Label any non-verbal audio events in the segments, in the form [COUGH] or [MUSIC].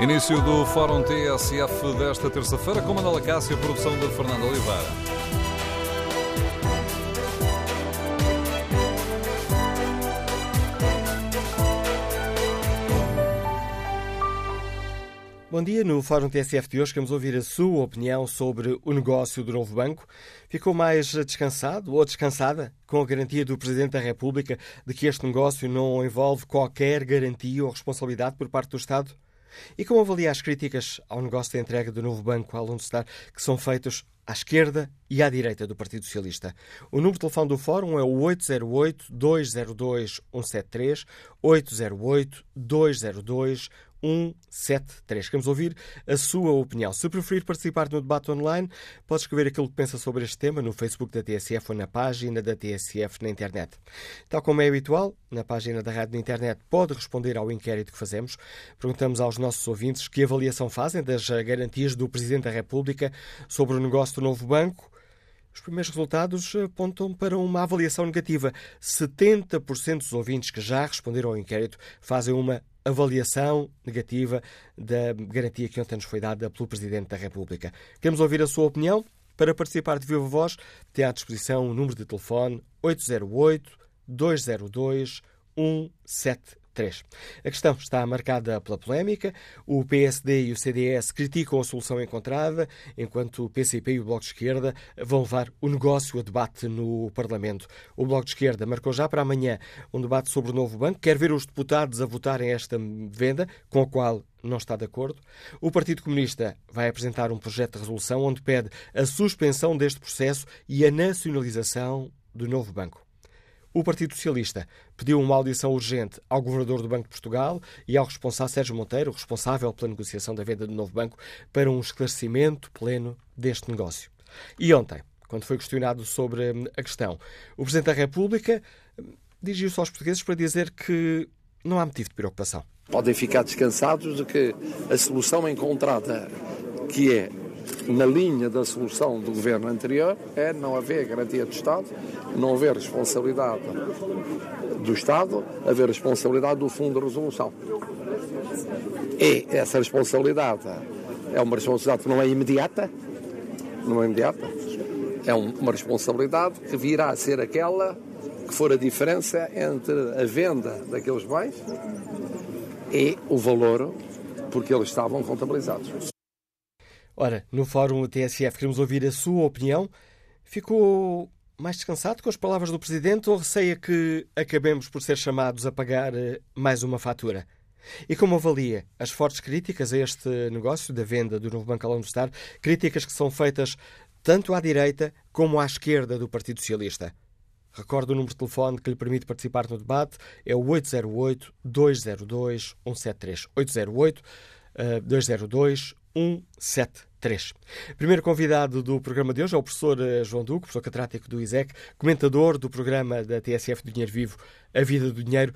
Início do Fórum TSF desta terça-feira com Manuela Cássio, produção de Fernando Oliveira. Bom dia. No Fórum TSF de hoje queremos ouvir a sua opinião sobre o negócio do novo banco. Ficou mais descansado ou descansada com a garantia do Presidente da República de que este negócio não envolve qualquer garantia ou responsabilidade por parte do Estado? E como avalia as críticas ao negócio da entrega do novo banco ao Star que são feitos à esquerda e à direita do Partido Socialista. O número de telefone do Fórum é o 808-202-173, 808-202-173. 173. Queremos ouvir a sua opinião. Se preferir participar no debate online, pode escrever aquilo que pensa sobre este tema no Facebook da TSF ou na página da TSF na internet. Tal como é habitual, na página da rádio na internet pode responder ao inquérito que fazemos. Perguntamos aos nossos ouvintes que avaliação fazem das garantias do Presidente da República sobre o negócio do novo banco. Os primeiros resultados apontam para uma avaliação negativa. 70% dos ouvintes que já responderam ao inquérito fazem uma avaliação negativa da garantia que ontem nos foi dada pelo Presidente da República. Queremos ouvir a sua opinião. Para participar de viva voz, tem à disposição o número de telefone 808 202 173. 3. A questão está marcada pela polémica. O PSD e o CDS criticam a solução encontrada, enquanto o PCP e o Bloco de Esquerda vão levar o negócio a debate no Parlamento. O Bloco de Esquerda marcou já para amanhã um debate sobre o novo banco, quer ver os deputados a votarem esta venda, com a qual não está de acordo. O Partido Comunista vai apresentar um projeto de resolução onde pede a suspensão deste processo e a nacionalização do novo banco. O Partido Socialista pediu uma audição urgente ao Governador do Banco de Portugal e ao responsável Sérgio Monteiro, responsável pela negociação da venda do novo banco, para um esclarecimento pleno deste negócio. E ontem, quando foi questionado sobre hum, a questão, o Presidente da República hum, dirigiu-se aos portugueses para dizer que não há motivo de preocupação. Podem ficar descansados de que a solução encontrada, que é na linha da solução do governo anterior, é não haver garantia do Estado, não haver responsabilidade do Estado, haver responsabilidade do Fundo de Resolução. E essa responsabilidade é uma responsabilidade que não é imediata, não é imediata, é uma responsabilidade que virá a ser aquela que for a diferença entre a venda daqueles bens e o valor porque eles estavam contabilizados. Ora, no Fórum TSF queremos ouvir a sua opinião. Ficou mais descansado com as palavras do Presidente ou receia que acabemos por ser chamados a pagar eh, mais uma fatura? E como avalia as fortes críticas a este negócio da venda do novo Banco Alão do Estado, críticas que são feitas tanto à direita como à esquerda do Partido Socialista? Recordo o número de telefone que lhe permite participar no debate, é o 808-202-173. 808-202-173. 173. Primeiro convidado do programa de hoje é o professor eh, João Duque, professor catedrático do ISEC, comentador do programa da TSF do Dinheiro Vivo, A Vida do Dinheiro.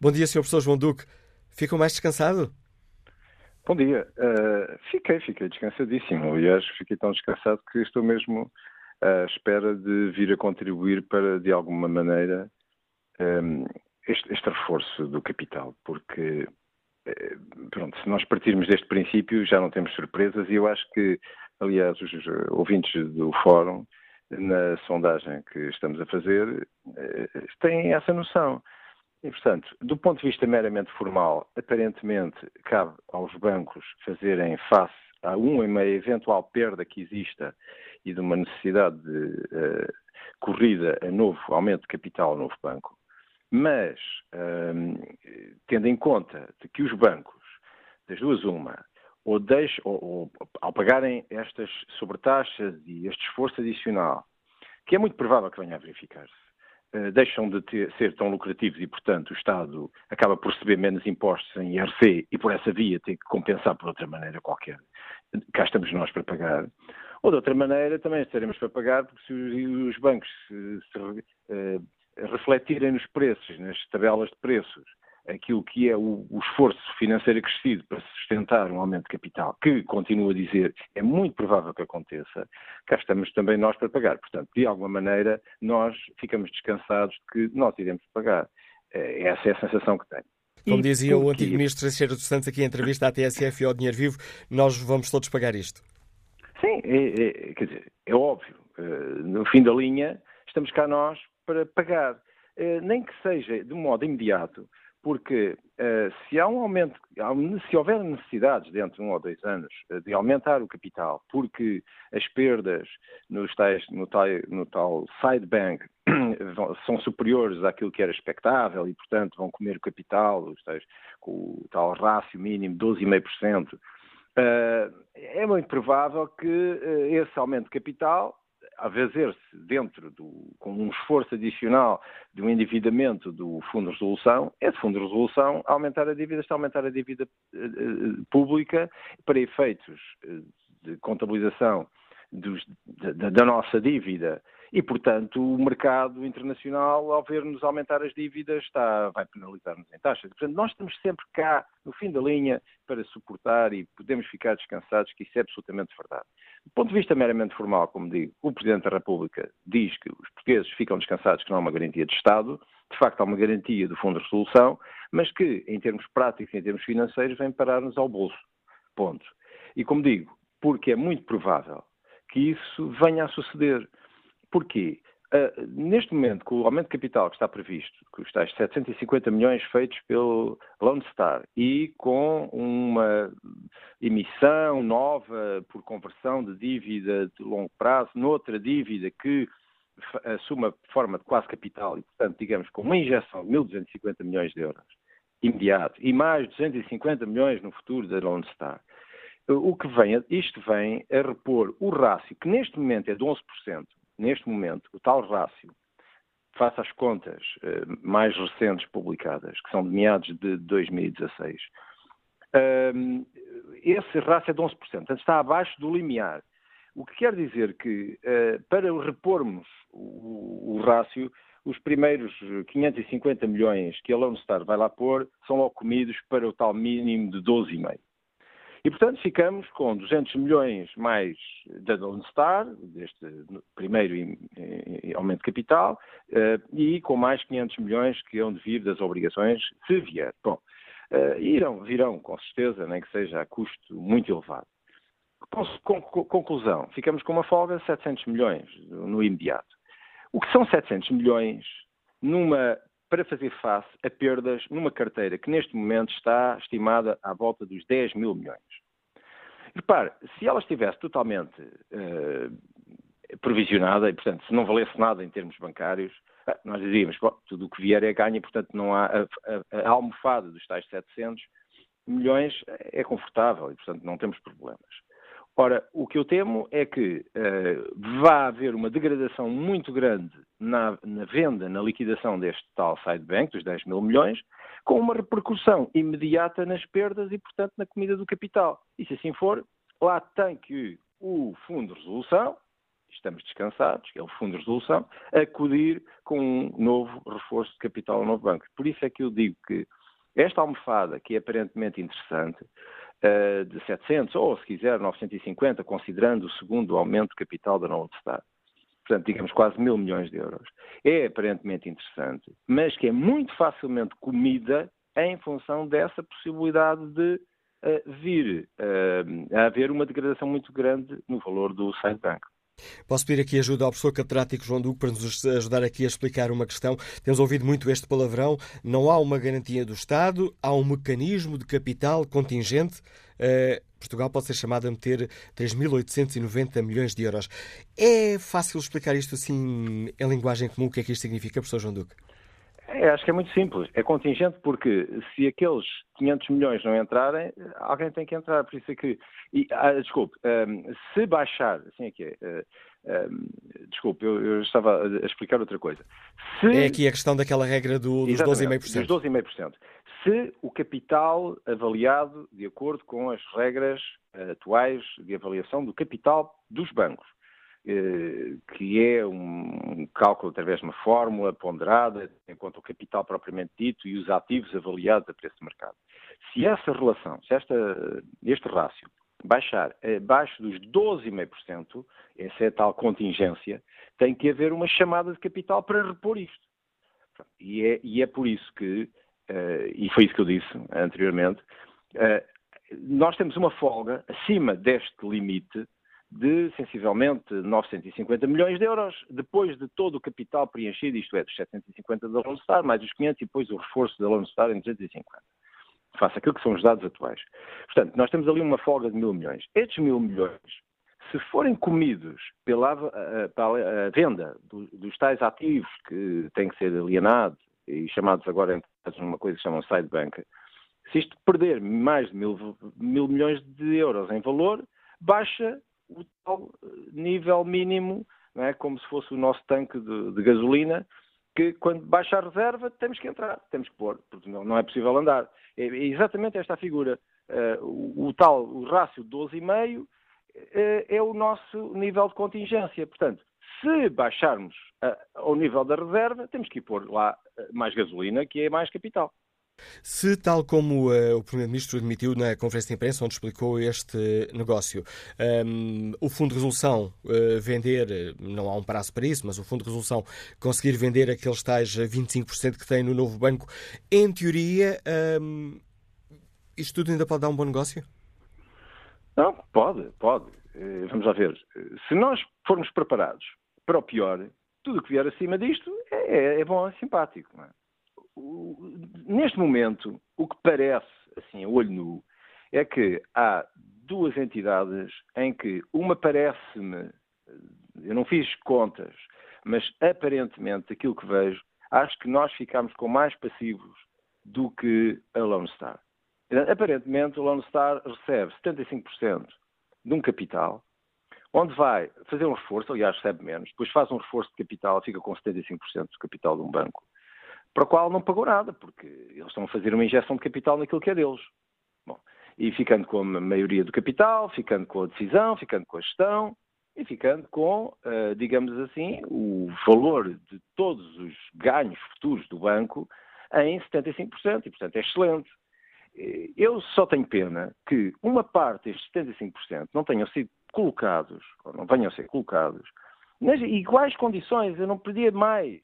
Bom dia, Sr. professor João Duque. Ficou mais descansado? Bom dia. Uh, fiquei, fiquei descansadíssimo. Aliás, fiquei tão descansado que estou mesmo à espera de vir a contribuir para, de alguma maneira, um, este, este reforço do capital, porque eh, pronto, se nós partirmos deste princípio já não temos surpresas e eu acho que, aliás, os ouvintes do fórum, na sondagem que estamos a fazer, eh, têm essa noção. E, portanto, do ponto de vista meramente formal, aparentemente cabe aos bancos fazerem face a uma eventual perda que exista e de uma necessidade de uh, corrida a novo aumento de capital ao novo banco. Mas, hum, tendo em conta de que os bancos, das duas uma, ou, deixam, ou, ou ao pagarem estas sobretaxas e este esforço adicional, que é muito provável que venha a verificar-se, uh, deixam de ter, ser tão lucrativos e, portanto, o Estado acaba por receber menos impostos em IRC e, por essa via, tem que compensar por outra maneira qualquer. Cá estamos nós para pagar. Ou, de outra maneira, também estaremos para pagar, porque se os bancos se, se, uh, refletirem nos preços, nas tabelas de preços, aquilo que é o, o, esforço financeiro acrescido para sustentar um aumento de capital, que, continuo a dizer, é muito provável que aconteça, cá estamos também nós para pagar. Portanto, de alguma maneira, nós ficamos descansados de que nós iremos pagar. Eh, essa é a sensação que tenho. Como dizia o antigo ministro Teixeira dos Santos aqui em entrevista à TSF e ao Dinheiro Vivo, nós vamos todos pagar isto. Sim, é, é, quer dizer, é óbvio. Uh, no fim da linha, estamos cá nós para pagar. Uh, nem que seja de modo imediato, porque uh, se há um aumento, se houver necessidades dentro de um ou dois anos de aumentar o capital, porque as perdas tais, no, tal, no tal side bank [CLEARS THROAT] são superiores àquilo que era expectável e, portanto, vão comer o capital, os tais, com o tal rácio mínimo 12,5%, Uh, é muito provável que esse aumento de capital, a fazer-se dentro do, com um esforço adicional de um endividamento do Fundo de Resolução, esse Fundo de Resolução aumentar a dívida, está a aumentar a dívida uh, pública para efeitos de contabilização dos, da, da nossa dívida e, portanto, o mercado internacional, ao ver-nos aumentar as dívidas, está, vai penalizar-nos em taxas. Portanto, nós estamos sempre cá, no fim da linha, para suportar e podemos ficar descansados que isso é absolutamente verdade. Do ponto de vista meramente formal, como digo, o Presidente da República diz que os portugueses ficam descansados que não há uma garantia de Estado, de facto há uma garantia do Fundo de Resolução, mas que, em termos práticos e em termos financeiros, vem parar-nos ao bolso. Ponto. E como digo, porque é muito provável que isso venha a suceder. Porquê? Uh, neste momento, com o aumento de capital que está previsto, com os tais 750 milhões feitos pelo Lone Star e com uma emissão nova por conversão de dívida de longo prazo noutra dívida que assume a forma de quase capital e, portanto, digamos, com uma injeção de 1.250 milhões de euros imediato e mais 250 milhões no futuro da Lone Star, o que vem, isto vem a repor o rácio, que neste momento é de 11%, neste momento, o tal rácio, face às contas eh, mais recentes publicadas, que são de meados de 2016, ehm, esse rácio é de 11%, portanto está abaixo do limiar. O que quer dizer que, eh, para repormos o, rácio, os primeiros 550 milhões que a Lone Star vai lá pôr são logo comidos para o tal mínimo de 12,5. E, portanto, ficamos com 200 milhões mais da Lone Star, deste primeiro aumento de capital, eh, e com mais 500 milhões que hão de vir das obrigações, se vier. Bom, eh, irão, virão, com certeza, nem que seja a custo muito elevado. Conclusão, ficamos com uma folga de 700 milhões no imediato. O que são 700 milhões numa para fazer face a perdas numa carteira que neste momento está estimada à volta dos 10 mil milhões. Repare, se ela estivesse totalmente uh, provisionada, e portanto, se não valesse nada em termos bancários, ah, nós dizíamos, bom, tudo o que vier é ganho, e portanto não há a, a, a almofada dos tais 700 milhões é confortável e portanto não temos problemas. Ora, o que eu temo é que uh, vá haver uma degradação muito grande na, na, venda, na liquidação deste tal sidebank, dos 10 mil milhões, com uma repercussão imediata nas perdas e, portanto, na comida do capital. E se assim for, lá tem que o Fundo de Resolução, estamos descansados, que é o Fundo de Resolução, acudir com um novo reforço de capital ao novo banco. Por isso é que eu digo que esta almofada, que é aparentemente interessante, uh, de 700 ou, se quiser, 950, considerando o segundo aumento de capital da Nova Estado. Portanto, digamos quase mil milhões de euros. É aparentemente interessante, mas que é muito facilmente comida em função dessa possibilidade de uh, vir uh, a haver uma degradação muito grande no valor do side bank. Posso pedir aqui ajuda ao professor catedrático João Duque para nos ajudar aqui a explicar uma questão. Temos ouvido muito este palavrão. Não há uma garantia do Estado, há um mecanismo de capital contingente. Uh, Portugal pode ser chamado a meter 3.890 milhões de euros. É fácil explicar isto assim em linguagem comum? O que é que isto significa, professor João Duque? É, acho que é muito simples. É contingente porque se aqueles 500 milhões não entrarem, alguém tem que entrar. Por isso é que. E, ah, desculpe, um, se baixar. Assim é que é. Um, desculpe, eu, eu, estava a explicar outra coisa. Se, é aqui a questão daquela regra do, dos 12,5%. Dos 12,5%. Se o capital avaliado de acordo com as regras atuais de avaliação do capital dos bancos que é um cálculo através de uma fórmula ponderada, enquanto o capital propriamente dito e os ativos avaliados a preço de mercado. Se essa relação, se esta, este rácio baixar abaixo dos 12,5%, essa é a tal contingência, tem que haver uma chamada de capital para repor isto. E é, e é por isso que e foi isso que eu disse anteriormente, nós temos uma folga acima deste limite de sensivelmente 950 milhões de euros, depois de todo o capital preenchido, isto é, dos 750 da Lone Star, mais os 500 e depois o reforço da Lone Star em 250. Faça aquilo que são os dados atuais. Portanto, nós temos ali uma folga de mil milhões. Estes mil milhões, se forem comidos pela, pela venda dos tais ativos que têm que ser alienados e chamados agora uma coisa que chamam side bank, se isto perder mais de mil, mil milhões de euros em valor, baixa o tal eh, nível mínimo, é? como se fosse o nosso tanque de, de, gasolina, que quando baixa a reserva temos que entrar, temos que pôr, porque não, não é possível andar. É, é exatamente esta a figura. Uh, o, o, tal, o rácio de 12,5 uh, é o nosso nível de contingência. Portanto, se baixarmos uh, ao nível da reserva, temos que ir pôr lá mais gasolina, que é mais capital. Se, tal como uh, o Primeiro-Ministro admitiu na conferência de imprensa, onde explicou este negócio, um, o Fundo de Resolução uh, vender, não há um prazo para isso, mas o Fundo de Resolução conseguir vender aqueles tais 25% que tem no novo banco, em teoria, um, isto tudo ainda pode dar um bom negócio? Não, pode, pode. Eh, vamos lá ver. Se nós formos preparados para o pior, tudo o que vier acima disto é, é, é bom, é simpático. Não é? Neste momento, o que parece, assim, a olho nu, é que há duas entidades em que uma parece-me, eu não fiz contas, mas aparentemente aquilo que vejo, acho que nós ficamos com mais passivos do que a Lone Star. Aparentemente, a Lone Star recebe 75% de um capital, onde vai fazer um reforço, aliás, recebe menos, depois faz um reforço de capital, fica com 75% do capital de um banco para o qual não pagou nada, porque eles estão a fazer uma injeção de capital naquilo que é deles. Bom, e ficando com a maioria do capital, ficando com a decisão, ficando com a gestão e ficando com, uh, digamos assim, o valor de todos os ganhos futuros do banco em 75%, e portanto é excelente. Eu só tenho pena que uma parte destes 75% não tenham sido colocados, ou não venham a ser colocados, nas iguais condições, eu não pedia mais.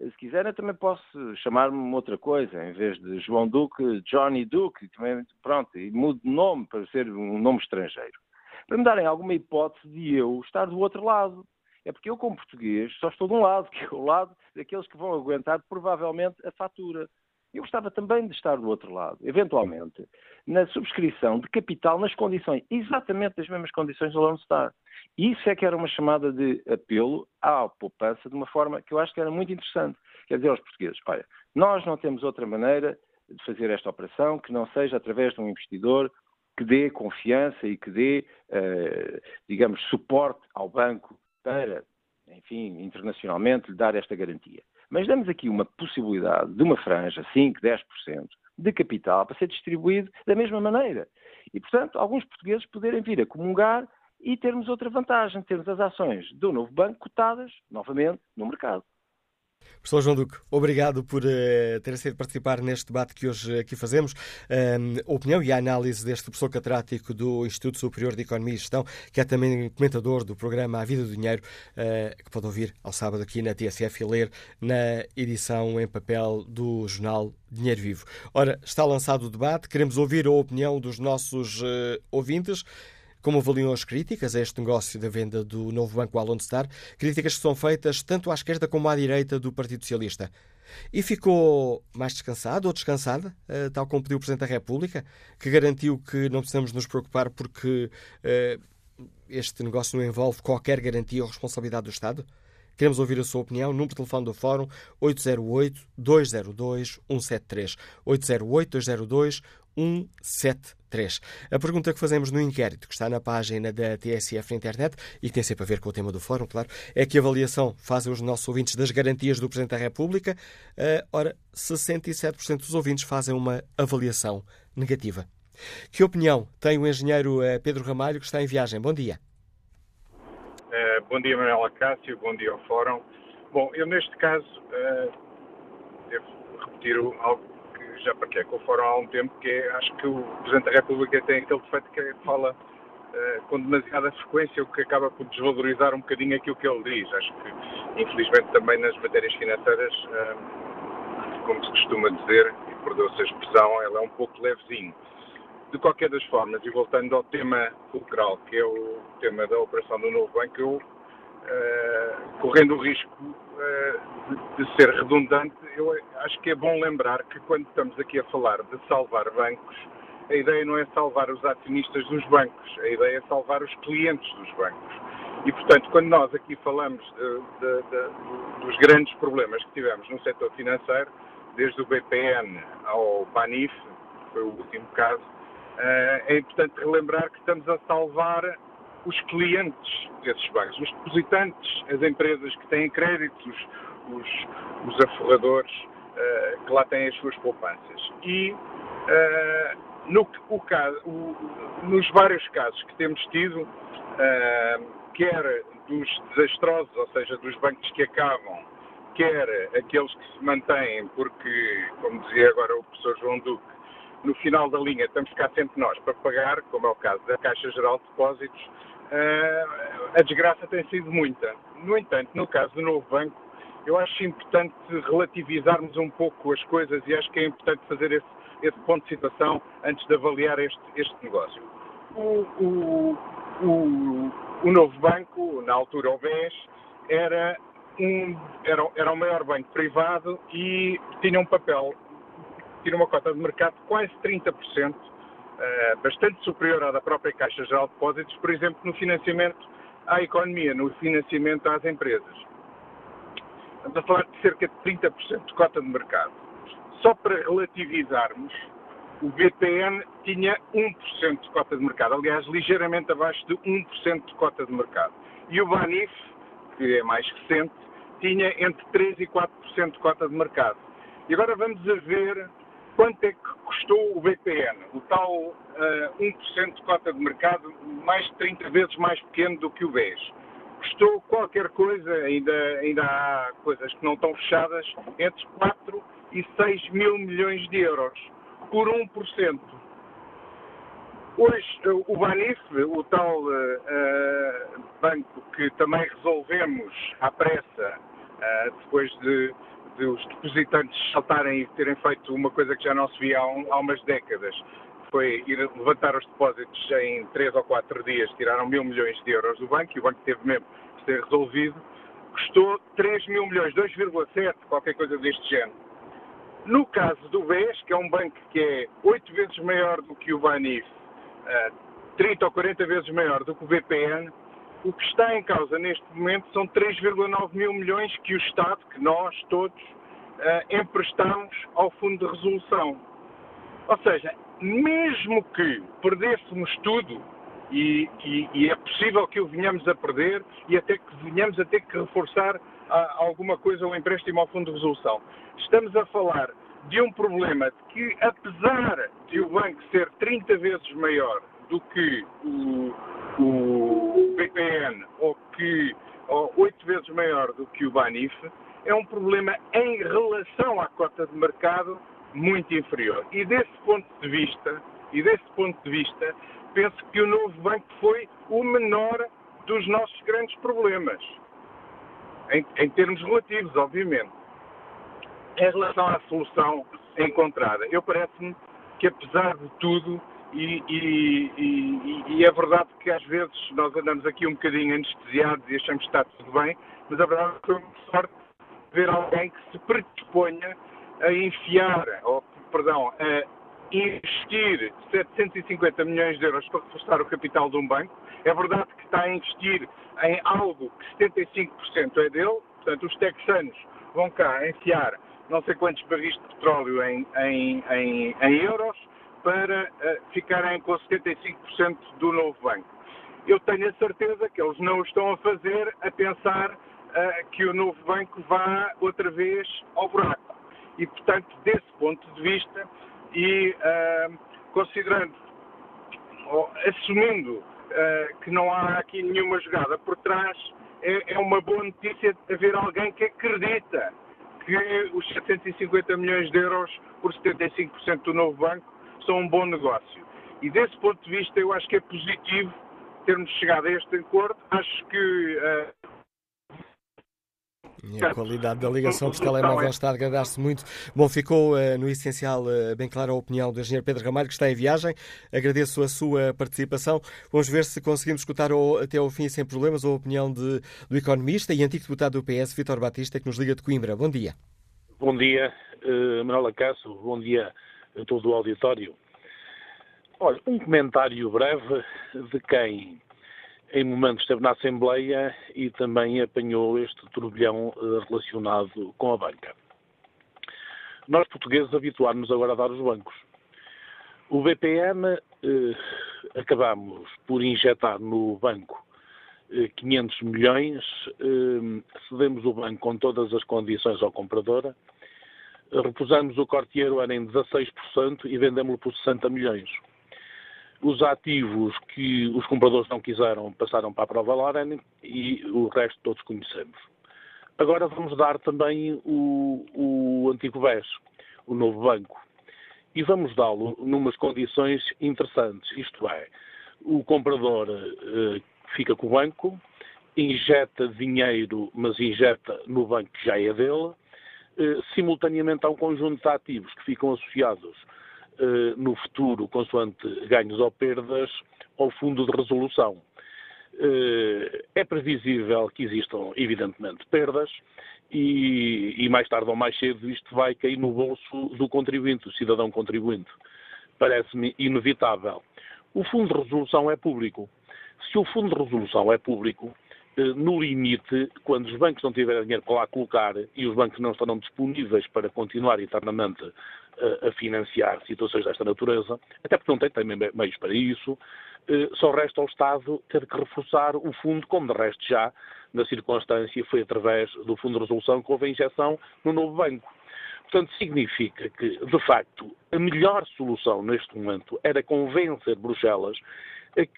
Se quiserem, também posso chamar-me outra coisa, em vez de João Duque, Johnny Duque, também, pronto, e mudo de nome para ser um nome estrangeiro. Para me darem alguma hipótese de eu estar do outro lado. É porque eu, como português, só estou de um lado, [LAUGHS] que é o lado daqueles que vão aguentar provavelmente a fatura. Eu gostava também de estar do outro lado, eventualmente, na subscrição de capital nas condições, exatamente as mesmas condições do Lone Star. Isso é que era uma chamada de apelo à poupança de uma forma que eu acho que era muito interessante. Quer dizer aos portugueses, olha, nós não temos outra maneira de fazer esta operação que não seja através de um investidor que dê confiança e que dê, uh, digamos, suporte ao banco para, enfim, internacionalmente lhe dar esta garantia. Mas damos aqui uma possibilidade de uma franja, 5, 10%, de capital para ser distribuído da mesma maneira. E, portanto, alguns portugueses poderem vir a comungar e termos outra vantagem, termos as ações do novo banco cotadas, novamente, no mercado. Professor João Duque, obrigado por uh, ter aceito participar neste debate que hoje aqui fazemos. A opinião e a análise deste professor catedrático do Instituto Superior de Economia e Gestão, que é também comentador do programa A Vida do Dinheiro, uh, que pode ouvir ao sábado aqui na TSF e ler na edição em papel do jornal Dinheiro Vivo. Ora, está lançado o debate, queremos ouvir a opinião dos nossos uh, ouvintes. Como avaliam as críticas a este negócio da venda do novo banco à Lone Star? Críticas que são feitas tanto à esquerda como à direita do Partido Socialista. E ficou mais descansado ou descansada, eh, tal como pediu o Presidente da República, que garantiu que não precisamos nos preocupar porque uh, este negócio não envolve qualquer garantia ou responsabilidade do Estado? Queremos ouvir a sua opinião. Número de telefone do Fórum 808-202-173. 808-202-173. A pergunta que fazemos no inquérito, que está na página da TSF na internet e que tem sempre a ver com o tema do Fórum, claro, é que avaliação fazem os nossos ouvintes das garantias do Presidente da República. Uh, ora, 67% dos ouvintes fazem uma avaliação negativa. Que opinião tem o engenheiro uh, Pedro Ramalho, que está em viagem? Bom dia. Uh, bom dia, Manuela Cássio, bom dia ao Fórum. Bom, eu neste caso uh, devo repetir algo já partilhei com o Fórum há um tempo, que é, acho que o Presidente da República tem aquele defeito que fala uh, com demasiada frequência, o que acaba por desvalorizar um bocadinho aquilo que ele diz. Acho que, infelizmente, também nas matérias financeiras, como se costuma dizer, perdoa-se a expressão, ela é um pouco levezinho. De qualquer das formas, e voltando ao tema fulcral, que é o tema da operação do novo banco, eu, uh, correndo o risco uh, de, de, ser redundante, eu acho que é bom lembrar que quando estamos aqui a falar de salvar bancos, a ideia não é salvar os acionistas dos bancos, a ideia é salvar os clientes dos bancos. E, portanto, quando nós aqui falamos de, de, de, dos grandes problemas que tivemos no setor financeiro, desde o BPN ao Banif, que foi o último caso, eh, é importante relembrar que estamos a salvar os clientes desses bancos, os depositantes, as empresas que têm créditos, os, os aforradores eh, que lá têm as suas poupanças. E eh, no, o o, nos vários casos que temos tido, quer dos desastrosos, ou seja, dos bancos que acabam, quer aqueles que se mantêm, porque, como dizia agora o professor João Duque, no final da linha estamos cá sempre nós para pagar, como é o caso da Caixa Geral de Depósitos, eh, a desgraça tem sido muita. No entanto, no caso do novo banco, eu acho importante relativizarmos um pouco as coisas e acho que é importante fazer esse, esse ponto de situação antes de avaliar este, este negócio. O, o, o, o novo banco, na altura o BES, era, um, era, era o maior banco privado e tinha um papel tinha uma cota de mercado de quase 30%, eh, bastante superior à da própria Caixa Geral de Depósitos, por exemplo, no financiamento à economia, no financiamento às empresas. Estamos a falar de cerca de 30% de cota de mercado. Só para relativizarmos, o BPN tinha 1% de cota de mercado, aliás, ligeiramente abaixo de 1% de cota de mercado. E o Banif, que é mais recente, tinha entre 3% e 4% de cota de mercado. E agora vamos a ver quanto é que custou o BPN, o tal uh, eh, 1% de cota de mercado, mais de 30 vezes mais pequeno do que o BES. Custou qualquer coisa, ainda, ainda há coisas que não estão fechadas, entre 4 e 6 mil milhões de euros, por 1%. Hoje, o Banif, o tal uh, banco que também resolvemos à pressa, uh, depois de de os depositantes saltarem e terem feito uma coisa que já não se via há, um, há umas décadas, foi ir levantar os depósitos em 3 ou 4 dias, tiraram mil milhões de euros do banco e o banco teve mesmo que ser resolvido, custou 3 mil milhões, 2,7, qualquer coisa deste género. No caso do BES, que é um banco que é 8 vezes maior do que o Banif, 30 ou 40 vezes maior do que o BPN, o que está em causa neste momento são 3,9 mil milhões que o Estado, que nós todos, uh, emprestamos ao Fundo de Resolução. Ou seja, mesmo que perdêssemos tudo, e, e, e, é possível que o venhamos a perder e até que venhamos a ter que reforçar a, alguma coisa o empréstimo ao Fundo de Resolução. Estamos a falar de um problema que, apesar de o banco ser 30 vezes maior do que o, o BPN, ou que oito vezes maior do que o Banif, é um problema em relação à cota de mercado muito inferior. E desse ponto de vista, e desse ponto de vista, penso que o novo banco foi o menor dos nossos grandes problemas, em, em termos relativos, obviamente. Em relação à solução encontrada, eu parece-me que apesar de tudo e, e, e, e, é verdade que às vezes nós andamos aqui um bocadinho anestesiados e achamos que está tudo bem, mas a verdade é que foi sorte ver alguém que se predisponha a enfiar, ou, perdão, a investir 750 milhões de euros para reforçar o capital de um banco. É verdade que está a investir em algo que 75% é dele, portanto os texanos vão cá enfiar não sei quantos barris de petróleo em, em, em, em euros, para uh, ficarem com 75% do novo banco. Eu tenho a certeza que eles não estão a fazer a pensar uh, que o novo banco vá outra vez ao buraco. E, portanto, desse ponto de vista, e uh, considerando, assumindo que não há aqui nenhuma jogada por trás, é, é uma boa notícia haver alguém que acredita que os 750 milhões de euros por 75% do novo banco são um bom negócio. E desse ponto de vista, eu acho que é positivo termos chegado a este acordo. Acho que. Uh... E a qualidade da ligação dos telemóveis está a degradar-se muito. Bom, ficou uh, no essencial uh, bem clara a opinião do engenheiro Pedro Ramalho, que está em viagem. Agradeço a sua participação. Vamos ver se conseguimos escutar ao, até ao fim, sem problemas, a opinião de, do economista e antigo deputado do PS, Vítor Batista, que nos liga de Coimbra. Bom dia. Bom dia, uh, Manuela Cássio. Bom dia a todo o auditório. Olha, um comentário breve de quem em momentos esteve na Assembleia e também apanhou este turbilhão eh, relacionado com a banca. Nós portugueses habituámos agora a dar os bancos. O BPM eh, acabamos por injetar no banco eh, 500 milhões, eh, cedemos o banco com todas as condições ao comprador, repusamos o corteiro era em 16% e vendemos-lo por 60 milhões. Os ativos que os compradores não quiseram passaram para a prova Loren e o resto todos conhecemos. Agora vamos dar também o, o antigo BES, o novo banco. E vamos dá-lo numas condições interessantes, isto é, o comprador eh, fica com o banco, injeta dinheiro, mas injeta no banco que já é dele, simultaneamente há um conjunto de ativos que ficam associados eh, no futuro, consoante ganhos ou perdas, ao fundo de resolução. Eh, é previsível que existam, evidentemente, perdas e, e, mais tarde ou mais cedo isto vai cair no bolso do contribuinte, do cidadão contribuinte. Parece-me inevitável. O fundo de resolução é público. Se o fundo de resolução é público, eh, no limite, quando os bancos não tiverem dinheiro para lá colocar e os bancos não estarão disponíveis para continuar eternamente eh, a financiar situações desta natureza, até porque não tem também meios para isso, eh, só resta ao Estado ter que reforçar o fundo, como de resto já, na circunstância, foi através do Fundo de Resolução que houve a injeção no novo banco. Portanto, significa que, de facto, a melhor solução neste momento era convencer Bruxelas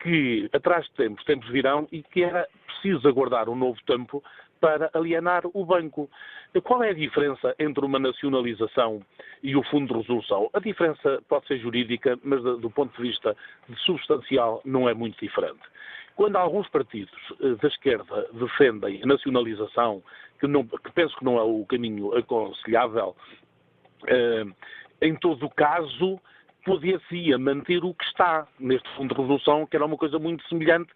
que, atrás de tempos, tempos virão e que era preciso aguardar um novo tempo para alienar o banco. Qual é a diferença entre uma nacionalização e o fundo de resolução? A diferença pode ser jurídica, mas do ponto de vista de substancial não é muito diferente. Quando alguns partidos eh, da esquerda defendem a nacionalização, que, não, que penso que não é o caminho aconselhável, eh, em todo o caso, podia-se manter o que está neste fundo de resolução, que era uma coisa muito semelhante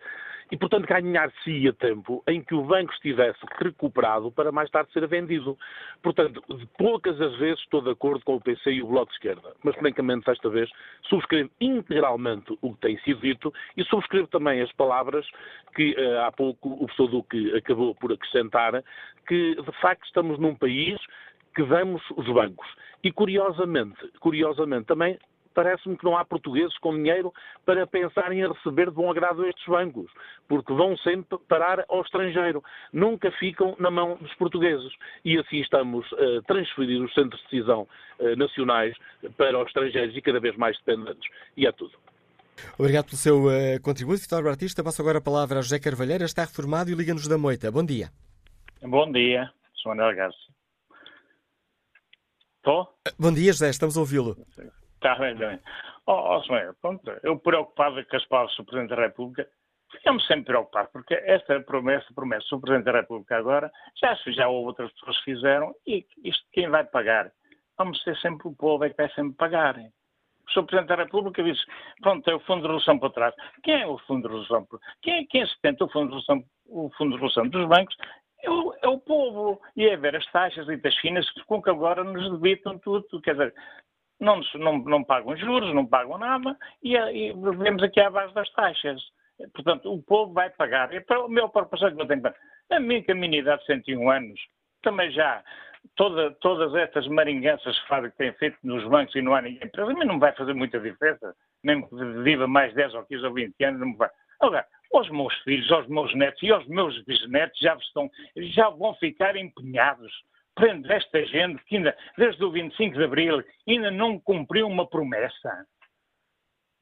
e, portanto, ganhar-se-ia tempo em que o banco estivesse recuperado para mais tarde ser vendido. Portanto, poucas as vezes estou de acordo com o PC e o Bloco de Esquerda, mas, francamente, desta vez subscrevo integralmente o que tem sido dito e subscrevo também as palavras que uh, há pouco o professor Duque acabou por acrescentar, que, de facto, estamos num país que damos os bancos. E, curiosamente, curiosamente também parece-me que não há portugueses com dinheiro para pensarem em receber de bom agrado estes bancos, porque vão sempre parar ao estrangeiro, nunca ficam na mão dos portugueses. E assim estamos a transferir os centros de decisão eh, nacionais para os estrangeiros e cada vez mais dependentes. E é tudo. Obrigado pelo seu uh, contributo, Vitor Batista. Passo agora a palavra a José Carvalheira, está reformado e liga-nos da Moita. Bom dia. Bom dia. Manuel Garcia. Estou? Bom dia, José, estamos a ouvi-lo. Está bem, bem. Ó, oh, senhor, pronto, eu preocupado com as palavras do Presidente da República, ficamos sempre preocupados, porque esta promessa, promessa do Presidente da República agora, já, já outras pessoas fizeram, e isto quem vai pagar? Vamos ser sempre o povo é que vai sempre pagar. O Sr. Presidente da República disse, pronto, é o Fundo de Resolução para trás. Quem é o Fundo de Resolução? Quem, quem é sustenta o Fundo de Resolução, o Fundo de Resolução dos bancos? É o, é o, povo. E é ver as taxas e das finas com que agora nos debitam tudo. Quer dizer, não, não, não pagam juros, não pagam nada e, e vivemos aqui à base das taxas. Portanto, o povo vai pagar. E para o meu preocupação que eu tenho, a que minha idade de 101 anos, também já, toda, todas estas maringanças que têm feito nos bancos e não há ninguém para mim não vai fazer muita diferença. Mesmo que viva mais 10 ou 15 ou 20 anos, não vai. Agora, aos meus filhos, aos meus netos e aos meus bisnetos já, estão, já vão ficar empenhados prende esta gente que ainda, desde o 25 de Abril, ainda não cumpriu uma promessa.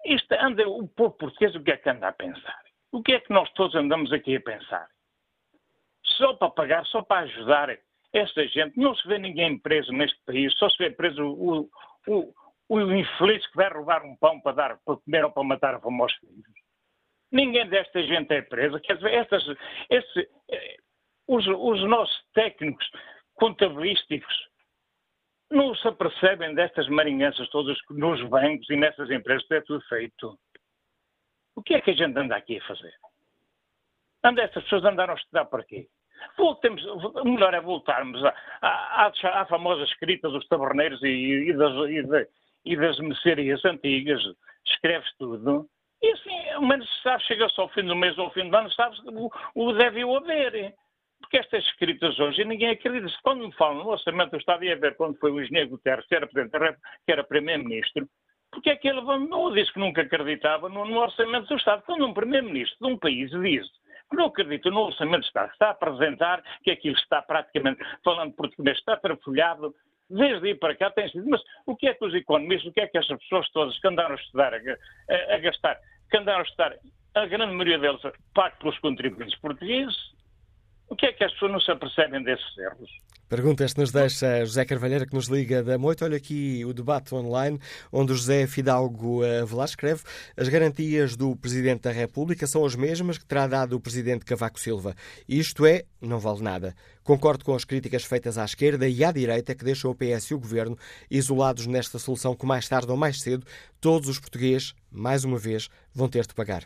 Isto anda, o povo português, o que é que anda a pensar? O que é que nós todos andamos aqui a pensar? Só para pagar, só para ajudar esta gente. Não se vê ninguém preso neste país, só se vê preso o, o, o infeliz que vai roubar um pão para dar para comer ou para matar a aos filhos. Ninguém desta gente é preso. Quer dizer, estas, esse, os, os nossos técnicos contabilísticos não se apercebem destas marinhanças todas nos bancos e nessas empresas que é tudo feito. O que é que a gente anda aqui a fazer? Anda essas pessoas andaram a estudar para quê? Voltemos, o melhor é voltarmos à, famosa escrita dos taberneiros e, e, das, e, de, e das mercearias antigas. Escreves tudo. E assim, ao menos sabes, chega-se ao fim do mês ou ao fim do ano, sabes o, o deve haver. Porque estas escritas hoje, ninguém acredita. -se. Quando me falam no orçamento do Estado, ia ver quando foi o engenheiro Guterres, que era Presidente da que era Primeiro-Ministro, porque é que ele não disse que nunca acreditava no, no orçamento do Estado. Quando um Primeiro-Ministro de um país diz que não acredita no orçamento do Estado, está a apresentar que aquilo está praticamente, falando português, está trafolhado, desde aí para cá tem sido. Mas o que é que os economistas, o que é que essas pessoas todas que andaram a estudar, a, a, a gastar, que andaram a estudar, a grande maioria deles pago pelos contribuintes portugueses, o que é que as pessoas não se apercebem desses erros? Perguntas que nos deixa José Carvalheira, que nos liga da Moita. Olha aqui o debate online, onde o José Fidalgo eh, Velar escreve as garantias do Presidente da República são as mesmas que terá dado o Presidente Cavaco Silva. Isto é, não vale nada. Concordo com as críticas feitas à esquerda e à direita que deixam o PS e o Governo isolados nesta solução que mais tarde ou mais cedo todos os portugueses, mais uma vez, vão ter de pagar.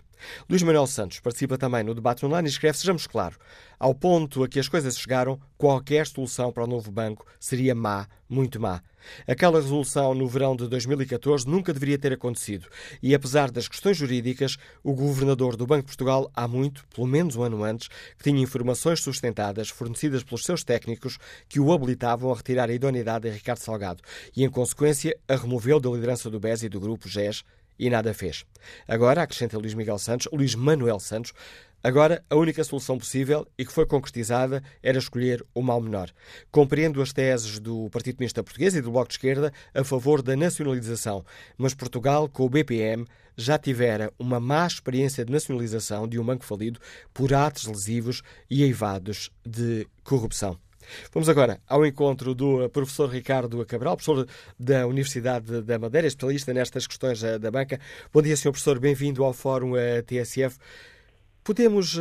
Luís Manuel Santos participa também no debate online e escreve, sejamos claros, ao ponto a que as coisas chegaram, qualquer solução para o novo banco seria má, muito má. Aquela resolução no verão de 2014 nunca deveria ter acontecido e, apesar das questões jurídicas, o governador do Banco de Portugal, há muito, pelo menos um ano antes, que tinha informações sustentadas fornecidas pelos seus técnicos que o habilitavam a retirar a idoneidade a Ricardo Salgado e, em consequência, a removeu da liderança do BES e do grupo GES e nada fez. Agora, acrescenta Luís Miguel Santos, Luís Manuel Santos, Agora, a única solução possível e que foi concretizada era escolher o mal menor. Compreendo as teses do Partido Comunista Português e do Bloco de Esquerda a favor da nacionalização, mas Portugal, com o BPM, já tivera uma má experiência de nacionalização de um banco falido por atos lesivos e eivados de corrupção. Vamos agora ao encontro do professor Ricardo Cabral, professor da Universidade da Madeira, especialista nestas questões eh, da banca. Bom dia, senhor professor, bem-vindo ao Fórum eh, TSF. Podemos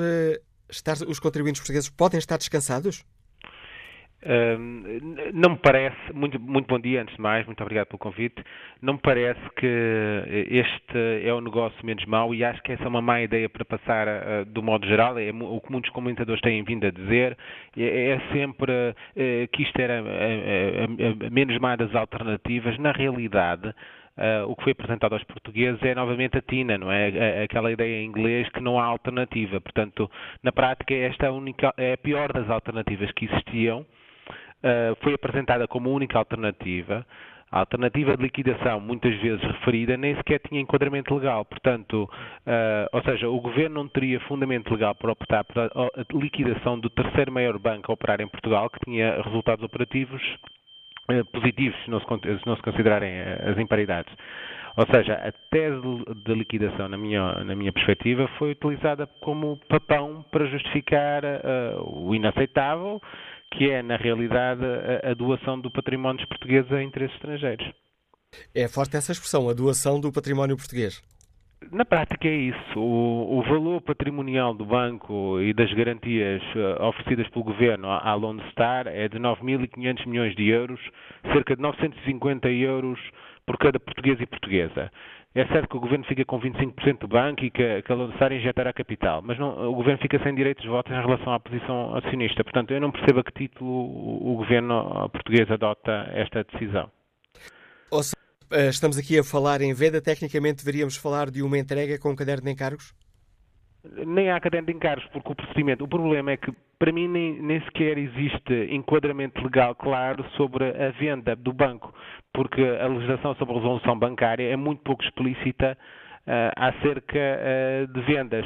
estar, os contribuintes portugueses podem estar descansados? Não me parece, muito, muito bom dia antes de mais, muito obrigado pelo convite. Não me parece que este é o negócio menos mau e acho que essa é uma má ideia para passar do modo geral. É o que muitos comentadores têm vindo a dizer. É, é sempre uh, que isto era a, a menos má das alternativas. Na realidade, Uh, o que foi apresentado aos portugueses é novamente a TINA, não é? Aquela ideia em inglês que não há alternativa. Portanto, na prática, esta é a, única, é a pior das alternativas que existiam. Uh, foi apresentada como única alternativa. A alternativa de liquidação, muitas vezes referida, nem sequer tinha enquadramento legal. Portanto, uh, ou seja, o governo não teria fundamento legal para optar pela liquidação do terceiro maior banco a operar em Portugal, que tinha resultados operativos eh, positivos, se não, se, se não se considerarem eh, as imparidades. Ou seja, a tese de liquidação, na minha, na minha perspectiva, foi utilizada como papão para justificar uh, o inaceitável, que é, na realidade, a, a doação do património português a interesses estrangeiros. É forte essa expressão, a doação do património português. Na prática é isso. O, o, valor patrimonial do banco e das garantias uh, oferecidas pelo governo à, à Lone Star é de 9.500 milhões de euros, cerca de 950 euros por cada português e portuguesa. É certo que o governo fica com 25% do banco e que, que a Lone Star injetará capital, mas não, o governo fica sem direitos de voto em relação à posição acionista. Portanto, eu não percebo a que título o, o governo português adota esta decisão. Ou seja, eh, estamos aqui a falar em venda, tecnicamente deveríamos falar de uma entrega com um caderno de encargos? Nem há caderno de encargos, porque o procedimento. O problema é que, para mim, nem, nem, sequer existe enquadramento legal claro sobre a venda do banco, porque a legislação sobre resolução bancária é muito pouco explícita uh, acerca uh, de vendas,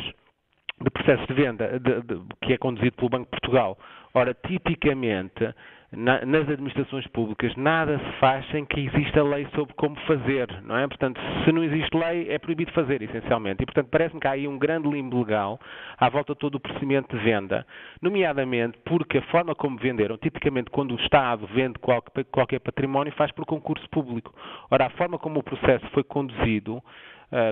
de processo de venda de, de, que é conduzido pelo Banco de Portugal. Ora, tipicamente, na, nas administrações públicas nada se faz sem que exista lei sobre como fazer, não é? Portanto, se não existe lei, é proibido fazer, essencialmente. E, portanto, parece-me que há aí um grande limbo legal à volta de todo o procedimento de venda, nomeadamente porque a forma como venderam, tipicamente quando o Estado vende qualquer, património, faz por concurso público. Ora, a forma como o processo foi conduzido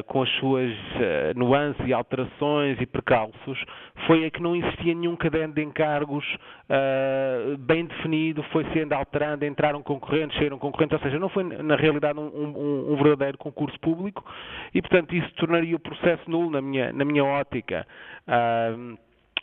com as suas uh, nuances e alterações e precalços, foi a que não existia nenhum caderno de encargos uh, bem definido, foi sendo alterando, entraram concorrentes, saíram concorrentes, ou seja, não foi na realidade um, um, um verdadeiro concurso público e, portanto, isso tornaria o processo nulo na minha, na minha ótica. Uh,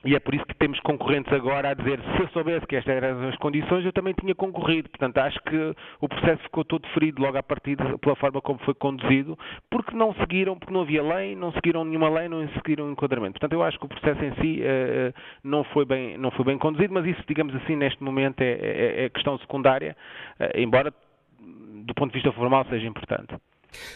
e é por isso que temos concorrentes agora a dizer se eu soubesse que estas eram as condições, eu também tinha concorrido. Portanto, acho que o processo ficou todo ferido logo à partida pela forma como foi conduzido, porque não seguiram, porque não havia lei, não seguiram nenhuma lei, não seguiram enquadramento. Portanto, eu acho que o processo em si uh, não, foi bem, não foi bem conduzido, mas isso, digamos assim, neste momento é, é, é questão secundária, uh, embora do ponto de vista formal seja importante.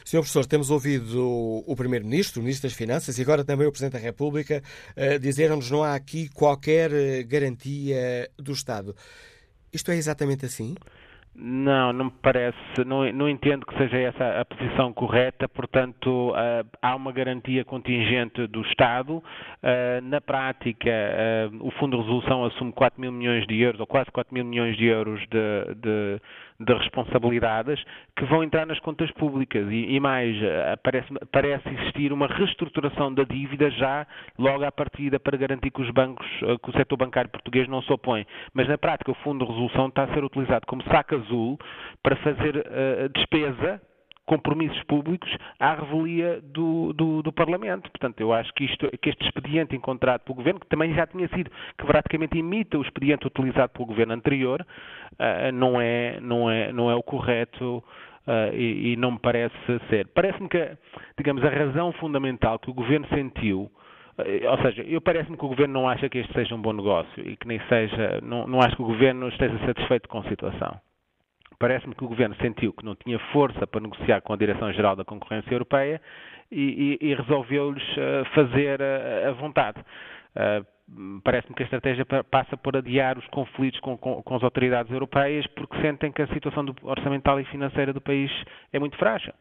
Senhor Professor, temos ouvido o Primeiro-Ministro, o Ministro das Finanças e agora também o Presidente da República uh, dizer-nos que não há aqui qualquer uh, garantia do Estado. Isto é exatamente assim? Não, não me parece, não, não, entendo que seja essa a posição correta, portanto, uh, há uma garantia contingente do Estado. Na prática, o Fundo de Resolução assume 4 mil milhões de euros, ou quase 4 mil milhões de euros de, de de responsabilidades que vão entrar nas contas públicas e, e mais, eh, parece, parece, existir uma reestruturação da dívida já logo à partida para garantir que os bancos, eh, que o setor bancário português não se opõe. Mas na prática o Fundo de Resolução está a ser utilizado como saco azul para fazer uh, despesa compromissos públicos à revelia do, do, do, Parlamento. Portanto, eu acho que, isto, que este expediente encontrado pelo Governo, que também já tinha sido, que praticamente imita o expediente utilizado pelo Governo anterior, uh, não, é, não, é, não é o correto uh, e, e, não me parece ser. Parece-me que, digamos, a razão fundamental que o Governo sentiu eh, ou seja, eu parece-me que o Governo não acha que este seja um bom negócio e que nem seja, não, não acho que o Governo esteja satisfeito com a situação. Parece-me que o Governo sentiu que não tinha força para negociar com a Direção-Geral da Concorrência Europeia e, e, e resolveu-lhes uh, fazer a, a vontade. Uh, Parece-me que a estratégia passa por adiar os conflitos com, com, com, as autoridades europeias porque sentem que a situação orçamental e financeira do país é muito frágil.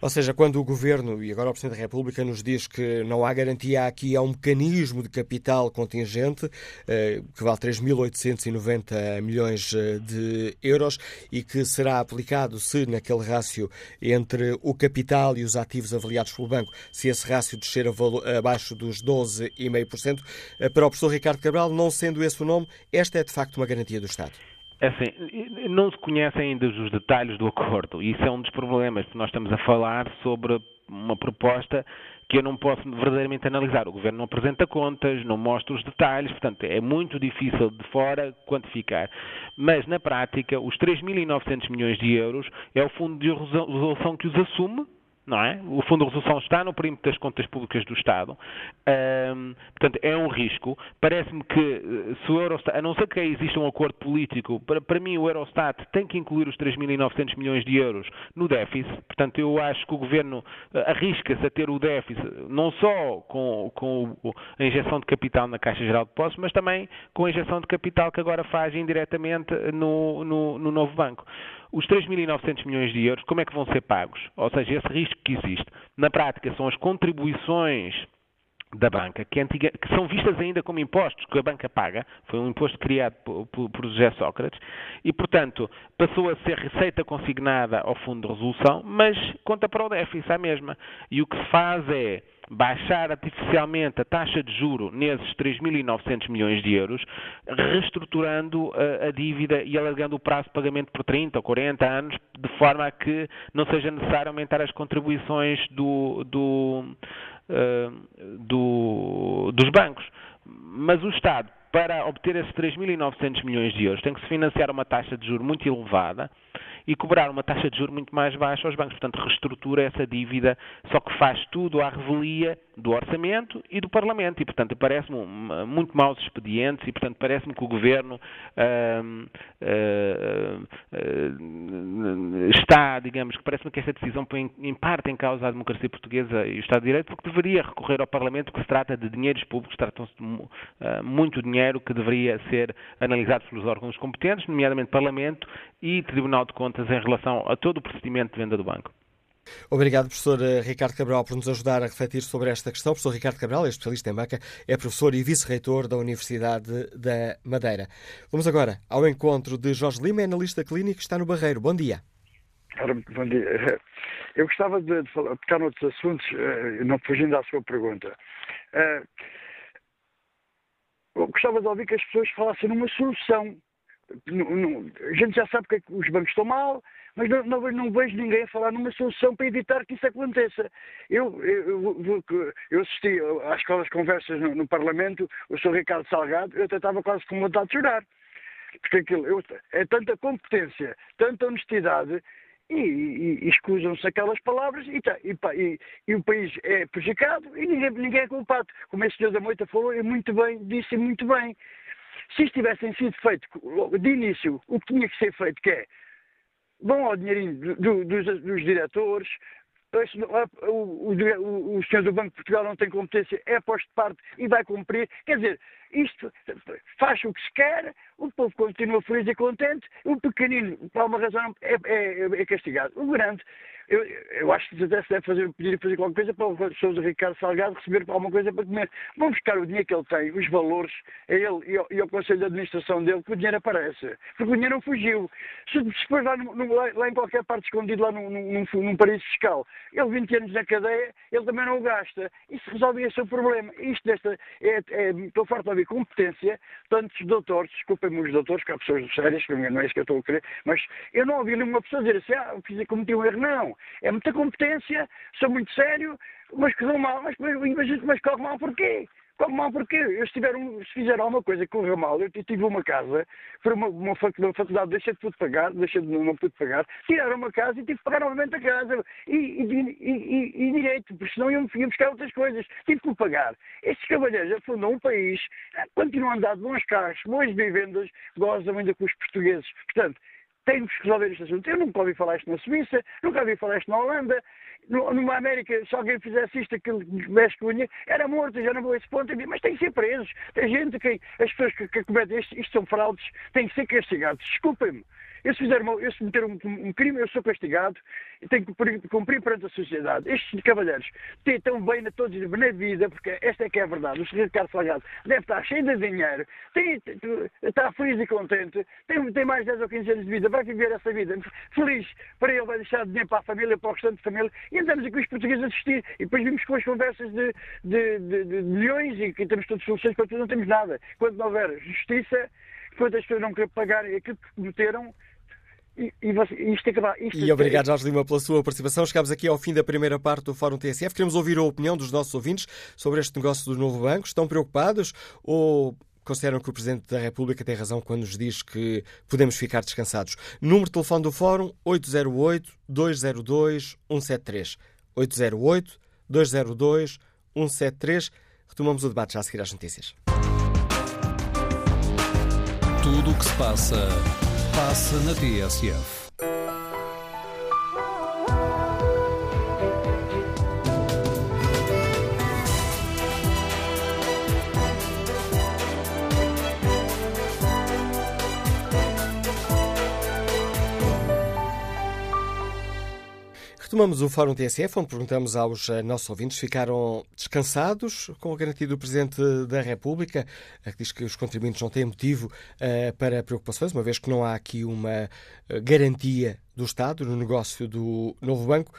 Ou seja, quando o Governo e agora o Presidente da República nos diz que não há garantia aqui há um mecanismo de capital contingente eh, que vale 3.890 milhões eh, de euros e que será aplicado se naquele rácio entre o capital e os ativos avaliados pelo banco, se esse rácio descer abaixo dos 12,5%, eh, para o professor Ricardo Cabral, não sendo esse o nome, esta é de facto uma garantia do Estado. É assim, não se conhecem ainda os detalhes do acordo. Isso é um dos problemas, nós estamos a falar sobre uma proposta que eu não posso verdadeiramente analisar. O Governo não apresenta contas, não mostra os detalhes, portanto, é muito difícil de fora quantificar. Mas, na prática, os 3.900 milhões de euros é o fundo de resolução que os assume não é? O Fundo de Resolução está no perímetro das contas públicas do Estado. Um, portanto, é um risco. Parece-me que eh, se o Eurostat, a não ser que exista um acordo político, para, para mim o Eurostat tem que incluir os 3.900 milhões de euros no déficit. Portanto, eu acho que o Governo eh, arrisca-se a ter o déficit, não só com, com a injeção de capital na Caixa Geral de Depósitos, mas também com a injeção de capital que agora faz indiretamente no, no, no novo banco. Os 3.900 milhões de euros, como é que vão ser pagos? Ou seja, esse risco que existe. Na prática, são as contribuições da banca, que, antiga, que, são vistas ainda como impostos que a banca paga, foi um imposto criado por, por, por, José Sócrates, e, portanto, passou a ser receita consignada ao Fundo de Resolução, mas conta para o déficit a mesma. E o que se faz é baixar artificialmente a taxa de juro nesses 3.900 milhões de euros, reestruturando a, dívida e alargando o prazo de pagamento por 30 ou 40 anos, de forma a que não seja necessário aumentar as contribuições do, do, uh, do, dos bancos. Mas o Estado, para obter esses 3.900 milhões de euros, tem que se financiar uma taxa de juro muito elevada, e cobrar uma taxa de juros muito mais baixa aos bancos. Portanto, reestrutura essa dívida, só que faz tudo à revelia do Orçamento e do Parlamento. E, portanto, parece-me muito maus expedientes e, portanto, parece-me que o Governo uh, uh, uh, está, digamos, que parece-me que esta decisão põe em parte em causa a democracia portuguesa e o Estado de Direito, porque deveria recorrer ao Parlamento, porque se trata de dinheiros públicos, trata-se de ah, muito dinheiro que deveria ser analisado pelos órgãos competentes, nomeadamente Parlamento e Tribunal de Contas, em relação a todo o procedimento de venda do banco. Obrigado, professor eh, Ricardo Cabral, por nos ajudar a refletir sobre esta questão. O professor Ricardo Cabral é especialista em banca, é professor e vice-reitor da Universidade da Madeira. Vamos agora ao encontro de Jorge Lima, analista clínico, está no Barreiro. Bom dia. Bom dia. Eu gostava de, de falar, tocar noutros assuntos, uh, não fugindo à sua pergunta. Uh, eu gostava de ouvir que as pessoas falassem numa solução. Não, não, a gente já sabe que, é que os bancos estão mal, mas não, não, não, vejo ninguém a falar numa solução para evitar que isso aconteça. Eu, eu, eu, assisti às escolas conversas no, no, Parlamento, o Sr. Ricardo Salgado, eu até estava quase com vontade de chorar. Porque aquilo eu, é tanta competência, tanta honestidade, e, e, e escusam-se aquelas palavras e, tá, e, o país é prejudicado e ninguém, ninguém é culpado. Como esse senhor da Moita falou, e muito bem, disse muito bem. Se isto tivessem sido feito de início, o que tinha que ser feito, que é vão ao dinheirinho do, dos, dos diretores, o, o, o, o senhor do Banco de Portugal não tem competência, é posto de parte e vai cumprir. Quer dizer, isto faz o que se quer, o povo continua feliz e contente, o pequenino, por alguma razão, é, é, é castigado. O grande eu, eu acho que até se deve fazer, pedir fazer qualquer coisa para o Sousa Ricardo Salgado receber alguma coisa para comer. Vamos buscar o dinheiro que ele tem, os valores, a ele e ao, e ao Conselho de Administração dele, que o dinheiro aparece. Porque o dinheiro não fugiu. Se depois lá, lá, em qualquer parte escondido, lá num, num, num, paraíso fiscal, ele 20 anos na cadeia, ele também não o gasta. Isso resolve esse o problema. Isto desta, é, é, estou farto ouvir competência, tantos doutores, desculpem-me os doutores, que há pessoas sérias, que não é isso que eu estou a querer, mas eu não ouvi nenhuma pessoa dizer assim, ah, fiz, cometi um erro, não. É muita competência, sou muito sério, mas correu mal. Mas, mas, mas corre mal porquê? Corre mal porquê? Eu se, se fizer alguma coisa que correu mal, eu tive uma casa, para uma, uma, faculdade, deixei de pagar, deixei de não pude pagar, tiraram uma casa e tive que pagar novamente a casa. E, e, e, e direito, porque senão iam, iam buscar outras coisas. Tive que pagar. Estes cavalheiros afundam um país, continuam a andar de bons carros, boas vivendas, gozam ainda com os portugueses. Portanto, temos que resolver este assunto. Eu nunca ouvi falar isto na Suíça, nunca ouvi falar isto na Holanda, numa América, se alguém fizesse isto, aquilo mexe com era morto, já não vou a esse ponto, mas tem que ser presos. Tem gente que, as pessoas que, que cometem isto, isto são fraudes, têm que ser castigados. Desculpem-me. Eu se, fizer uma, eu se meter um, um, crime, eu sou castigado e tenho que cumprir, cumprir perante a sociedade. Estes cavalheiros tão bem na, todos, na vida, porque esta é que é a verdade. O Sr. Ricardo Salgado deve estar cheio de dinheiro, tem, está feliz e contente, tem, tem mais 10 ou 15 anos de vida, vai viver essa vida feliz. Para ele vai deixar dinheiro para a família, para o restante da família. E andamos aqui os portugueses a assistir. E depois vimos com as conversas de, de, de, de milhões e que temos todas soluções, quando não temos nada. Quando não houver justiça, quando as pessoas não querem pagar aquilo que prometeram, e, e, isto é que dá, isto e obrigado, Jorge Lima, pela sua participação. Chegamos aqui ao fim da primeira parte do Fórum TSF. Queremos ouvir a opinião dos nossos ouvintes sobre este negócio do novo banco. Estão preocupados ou consideram que o Presidente da República tem razão quando nos diz que podemos ficar descansados? Número de telefone do Fórum 808-202-173. 808-202-173. Retomamos o debate já a seguir às notícias. Tudo o que se passa passa na TSF. Retomamos o Fórum TSF, onde perguntamos aos eh, nossos ouvintes ficaram descansados com a garantia do Presidente da República, que diz que os contribuintes não têm motivo uh, para preocupações, uma vez que não há aqui uma garantia do Estado no negócio do novo banco.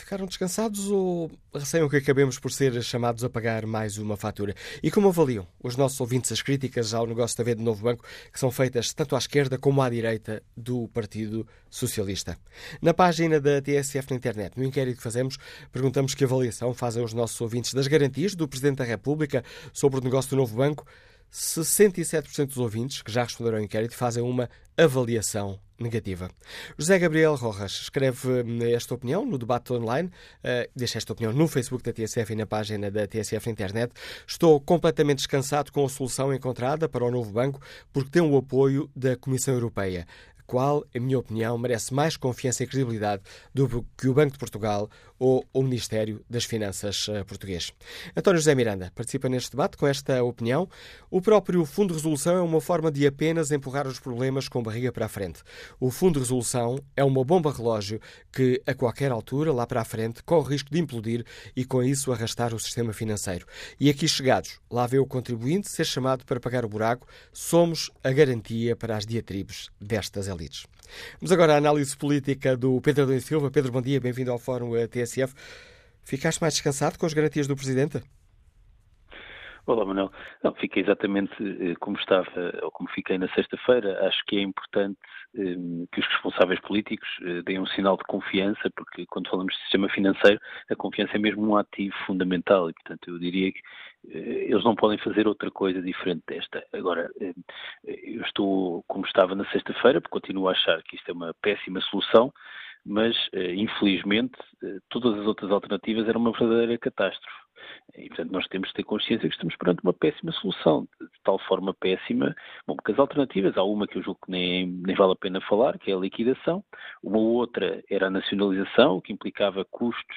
Ficaram descansados ou receiam que acabemos por ser chamados a pagar mais uma fatura? E como avaliam os nossos ouvintes as críticas ao negócio da venda do novo banco, que são feitas tanto à esquerda como à direita do Partido Socialista? Na página da TSF na internet, no inquérito que fazemos, perguntamos que avaliação fazem os nossos ouvintes das garantias do Presidente da República sobre o negócio do novo banco. 67% dos ouvintes que já responderam ao inquérito fazem uma avaliação negativa. José Gabriel Rojas escreve hum, esta opinião no debate online, uh, deixa esta opinião no Facebook da TSF e na página da TSF na internet. Estou completamente descansado com a solução encontrada para o novo banco porque tem o apoio da Comissão Europeia qual, em minha opinião, merece mais confiança e credibilidade do que o Banco de Portugal ou o Ministério das Finanças uh, português. António José Miranda participa neste debate com esta opinião. O próprio Fundo de Resolução é uma forma de apenas empurrar os problemas com barriga para a frente. O Fundo de Resolução é uma bomba relógio que, a qualquer altura, lá para a frente, corre risco de implodir e, com isso, arrastar o sistema financeiro. E aqui chegados, lá vê o contribuinte ser chamado para pagar o buraco, somos a garantia para as diatribes destas elites. Vamos agora à análise política do Pedro Adão Silva. Pedro, bom dia, bem-vindo ao Fórum TSF. Ficaste mais descansado com as garantias do Presidente? Olá, Manuel. Não, fiquei exatamente eh, como estava, ou como fiquei na sexta-feira. Acho que é importante que os responsáveis políticos uh, deem um sinal de confiança, porque quando falamos de sistema financeiro, a confiança é mesmo um ativo fundamental e, portanto, eu diria que uh, eles não podem fazer outra coisa diferente desta. Agora, uh, eu estou como estava na sexta-feira, porque continuo a achar que isto é uma péssima solução mas infelizmente todas as outras alternativas eram uma verdadeira catástrofe. E, portanto, nós temos que ter consciência que estamos perante uma péssima solução, de tal forma péssima, bom, porque as alternativas, há uma que eu julgo que nem, nem vale a pena falar, que é a liquidação, uma outra era a nacionalização, o que implicava custos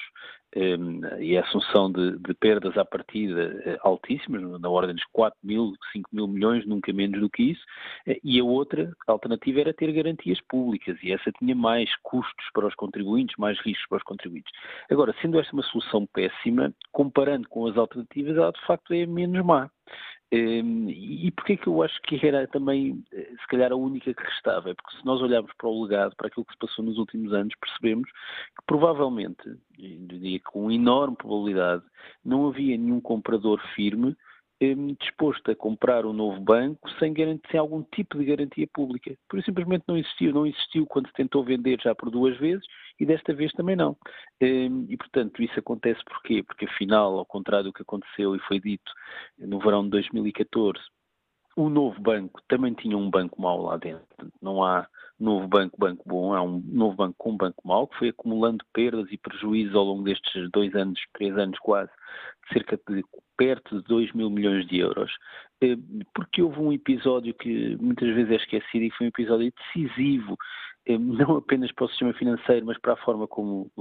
e a assunção de, de, perdas à partida uh, altíssimas, na ordem dos 4 mil, 5 mil milhões, nunca menos do que isso, uh, e a outra alternativa era ter garantias públicas, e essa tinha mais custos para os contribuintes, mais riscos para os contribuintes. Agora, sendo esta uma solução péssima, comparando com as alternativas, ela de facto é menos má. Um, e porquê que eu acho que era também, eh, se calhar, a única que restava? É porque se nós olharmos para o legado, para aquilo que se passou nos últimos anos, percebemos que provavelmente, diria com enorme probabilidade, não havia nenhum comprador firme disposto a comprar um novo banco sem, garantir, sem algum tipo de garantia pública. Por isso simplesmente não existiu. Não existiu quando tentou vender já por duas vezes e desta vez também não. E, portanto, isso acontece porquê? Porque, afinal, ao contrário do que aconteceu e foi dito no verão de 2014, o novo banco também tinha um banco mau lá dentro. Não há novo banco, banco bom, há um novo banco com um banco mau, que foi acumulando perdas e prejuízos ao longo destes dois anos, três anos quase, de cerca de perto de 2 mil milhões de euros, eh, porque houve um episódio que muitas vezes é esquecido e foi um episódio decisivo não apenas para o sistema financeiro, mas para a forma como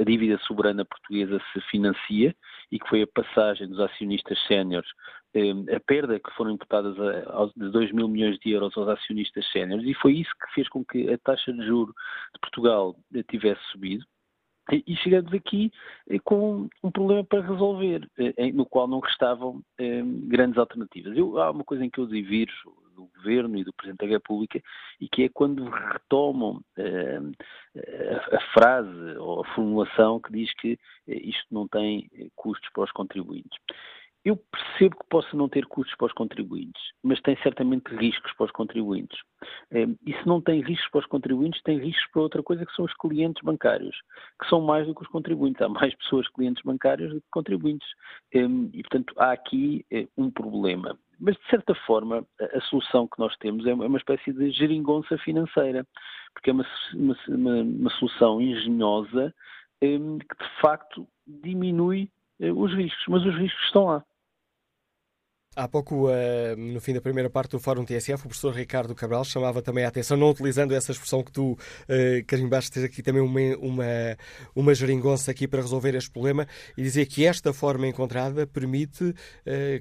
a dívida soberana portuguesa se financia e que foi a passagem dos acionistas séniores, eh, a perda que foram imputadas de 2 mil milhões de euros aos acionistas séniores e foi isso que fez com que a taxa de juro de Portugal tivesse subido. E chegamos aqui eh, com um problema para resolver, no qual não restavam grandes alternativas. Eu, há uma coisa em que eu divirjo do Governo e do Presidente da República, e que é quando retomam uh, a, a, frase ou a formulação que diz que uh, isto não tem eh, custos para os contribuintes. Eu percebo que possa não ter custos para os contribuintes, mas tem certamente riscos para os contribuintes. E se não tem riscos para os contribuintes, tem riscos para outra coisa que são os clientes bancários, que são mais do que os contribuintes. Há mais pessoas clientes bancários do que contribuintes. E, portanto, há aqui um problema. Mas, de certa forma, a, solução que nós temos é uma espécie de geringonça financeira, porque é uma, uma, uma solução engenhosa um, que, de facto, diminui uh, os riscos, mas os riscos estão lá. Há pouco, uh, no fim da primeira parte do Fórum TSF, o professor Ricardo Cabral chamava também a atenção, não utilizando essa expressão que tu uh, carimbaste, ter aqui também uma, uma, uma geringonça aqui para resolver este problema, e dizia que esta forma encontrada permite uh,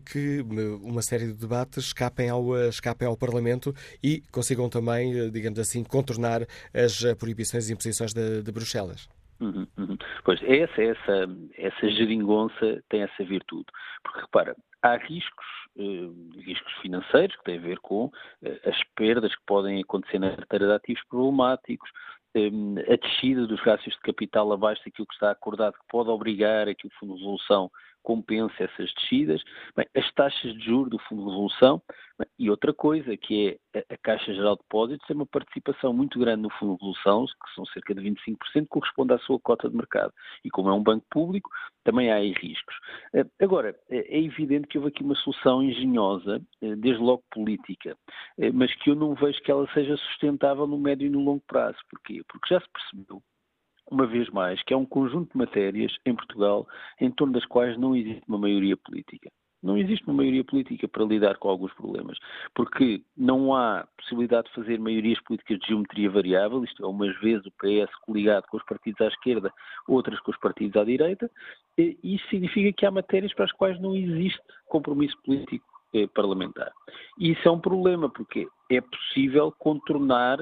que uma série de debates escapem ao, escapem ao Parlamento e consigam também, digamos assim, contornar as proibições e imposições de, de Bruxelas. Uhum, uhum. Pois, essa, essa, essa geringonça tem essa virtude. Porque, repara, há riscos, eh, riscos financeiros que têm a ver com eh, as perdas que podem acontecer na carteira de ativos problemáticos, eh, a descida dos gastos de capital abaixo daquilo que está acordado, que pode obrigar a que o Fundo de Resolução compense essas descidas, bem, as taxas de juros do Fundo de Resolução bem, e outra coisa que é a, Caixa Geral de Depósitos tem uma participação muito grande no Fundo de Resolução, que são cerca de 25%, que corresponde à sua cota de mercado. E como é um banco público, também há aí riscos. Eh, agora, é, é evidente que houve aqui uma solução engenhosa, eh, desde logo política, eh, mas que eu não vejo que ela seja sustentável no médio e no longo prazo. Porquê? Porque já se percebeu uma vez mais, que é um conjunto de matérias em Portugal em torno das quais não existe uma maioria política. Não existe uma maioria política para lidar com alguns problemas, porque não há possibilidade de fazer maiorias políticas de geometria variável, isto é, umas vezes o PS coligado com os partidos à esquerda, outras com os partidos à direita, e isso significa que há matérias para as quais não existe compromisso político eh, parlamentar. E isso é um problema, porque é possível contornar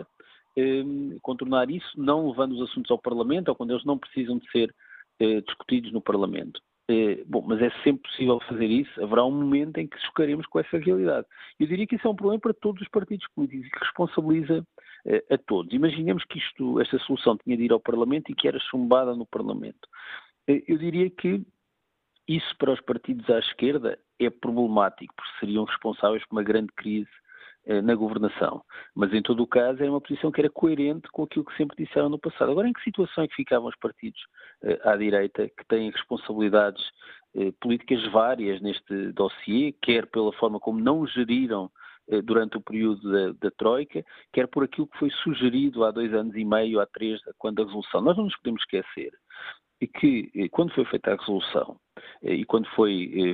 Ehm, contornar isso, não levando os assuntos ao Parlamento, ou quando eles não precisam de ser eh, discutidos no Parlamento. Eh, bom, mas é sempre possível fazer isso. Haverá um momento em que chocaremos com essa realidade. Eu diria que isso é um problema para todos os partidos políticos e que responsabiliza a todos. Imaginemos que isto, esta solução tinha de ir ao Parlamento e que era chumbada no Parlamento. Eu diria que isso para os partidos à esquerda é problemático, porque seriam responsáveis por uma grande crise eh, na governação. Mas, em todo o caso, era uma posição que era coerente com aquilo que sempre disseram no passado. Agora, em que situação é que ficavam os partidos eh, à direita, que têm responsabilidades eh, políticas várias neste dossiê, quer pela forma como não geriram durante o período da, da, Troika, quer por aquilo que foi sugerido há dois anos e meio, há três, quando a resolução. Nós não nos podemos esquecer que, eh, quando foi feita a resolução eh, e quando foi eh,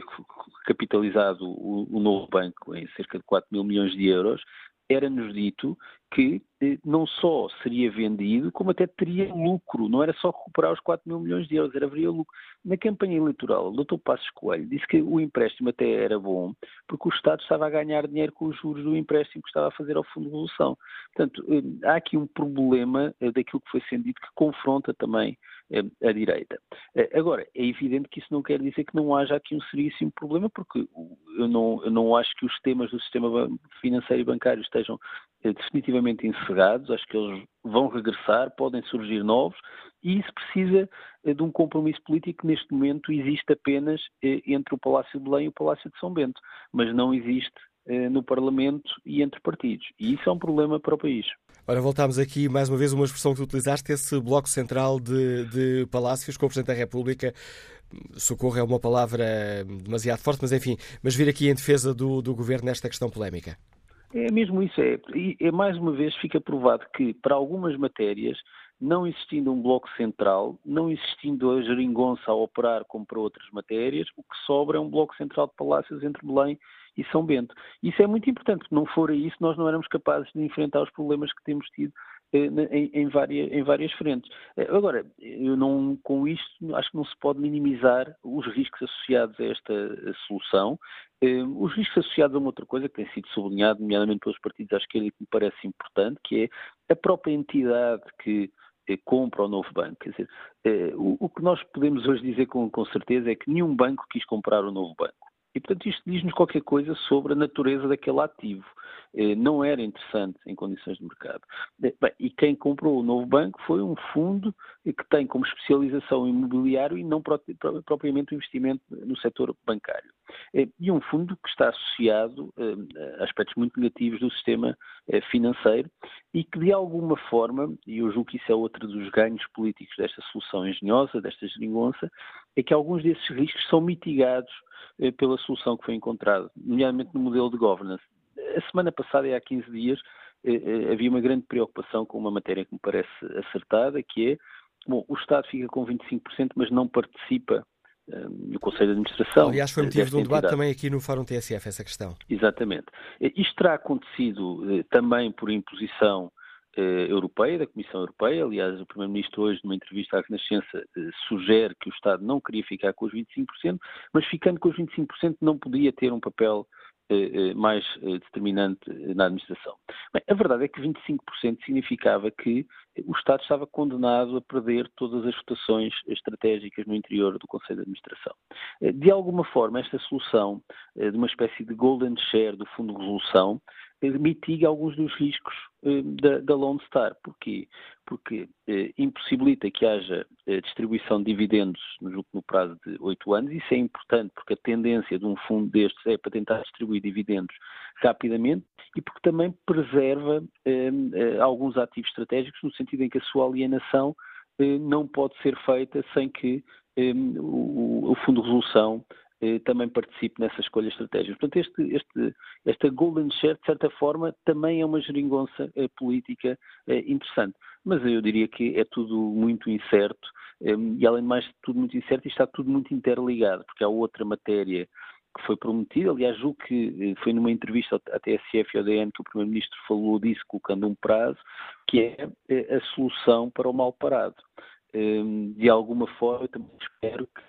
capitalizado o, novo banco em cerca de 4 mil milhões de euros, era-nos dito que não só seria vendido, como até teria lucro. Não era só recuperar os 4 mil milhões de euros, era haveria lucro. Na campanha eleitoral, o Dr. Passos Coelho disse que o empréstimo até era bom, porque o Estado estava a ganhar dinheiro com os juros do empréstimo que estava a fazer ao Fundo de Resolução. Portanto, há aqui um problema daquilo que foi sendo dito que confronta também a direita. Eh, agora, é evidente que isso não quer dizer que não haja aqui um seríssimo problema, porque eu não, eu não acho que os temas do sistema financeiro e bancário estejam eh, definitivamente encerrados, acho que eles vão regressar, podem surgir novos, e isso precisa eh, de um compromisso político que neste momento existe apenas entre o Palácio de Belém e o Palácio de São Bento, mas não existe no Parlamento e entre partidos. E isso é um problema para o país. Ora, voltámos aqui mais uma vez uma expressão que utilizaste, esse bloco central de, de palácios com o Presidente da República. Socorro é uma palavra demasiado forte, mas enfim, mas vir aqui em defesa do, do governo nesta questão polémica. É mesmo isso, é, é mais uma vez fica provado que para algumas matérias, não existindo um bloco central, não existindo a geringonça a operar como para outras matérias, o que sobra é um bloco central de palácios entre Belém e São Bento. Isso é muito importante, porque não fora isso, nós não éramos capazes de enfrentar os problemas que temos tido eh, em, em, várias, em várias frentes. Eh, agora, eu não, com isto, acho que não se pode minimizar os riscos associados a esta solução. Eh, os riscos associados a uma outra coisa que tem sido sublinhado, nomeadamente pelos partidos à esquerda, que me parece importante, que é a própria entidade que compra o novo banco. Quer dizer, o, que nós podemos hoje dizer com, com certeza é que nenhum banco quis comprar o novo banco. E, portanto, isto diz-nos qualquer coisa sobre a natureza daquele ativo. Eh, não era interessante em condições de mercado. Eh, bem, e quem comprou o novo banco foi um fundo que tem como especialização imobiliário e não propriamente o investimento no setor bancário. Eh, e um fundo que está associado a aspectos muito negativos do sistema financeiro e que, de alguma forma, e eu julgo que isso é outro dos ganhos políticos desta solução engenhosa, desta geringonça, é que alguns desses riscos são mitigados pela solução que foi encontrada, nomeadamente no modelo de governance. A semana passada, há 15 dias, eh, eh, havia uma grande preocupação com uma matéria que me parece acertada, que é, bom, o Estado fica com 25%, mas não participa no Conselho de Administração. Aliás, foi motivo de um debate também aqui no Fórum TSF essa questão. Exatamente. Isto terá acontecido também por imposição eh, europeia, da Comissão Europeia. Aliás, o Primeiro-Ministro hoje, numa entrevista à Renascença, eh, sugere que o Estado não queria ficar com os 25%, mas ficando com os 25% não podia ter um papel eh, mais determinante na administração. Bem, a verdade é que 25% significava que o Estado estava condenado a perder todas as votações estratégicas no interior do Conselho de Administração. De alguma forma, esta solução de uma espécie de golden share do Fundo de Resolução mitiga alguns dos riscos eh, da, da Lone Star. Porquê? Porque eh, impossibilita que haja eh, distribuição de dividendos no, no prazo de oito anos. Isso é importante porque a tendência de um fundo destes é para tentar distribuir dividendos rapidamente e porque também preserva eh, eh alguns ativos estratégicos no sentido em que a sua alienação eh, não pode ser feita sem que o, o Fundo de Resolução também participe nessa escolha estratégica. Portanto, este, este, esta golden share, de certa forma, também é uma geringonça eh, política eh, interessante. Mas eu diria que é tudo muito incerto e, além de mais, tudo muito incerto e está tudo muito interligado, porque há outra matéria que foi prometida. Aliás, julgo que foi numa entrevista à TSF e ao DN que o Primeiro-Ministro falou disso, colocando um prazo, que é a solução para o mal parado. De alguma forma, eu também espero que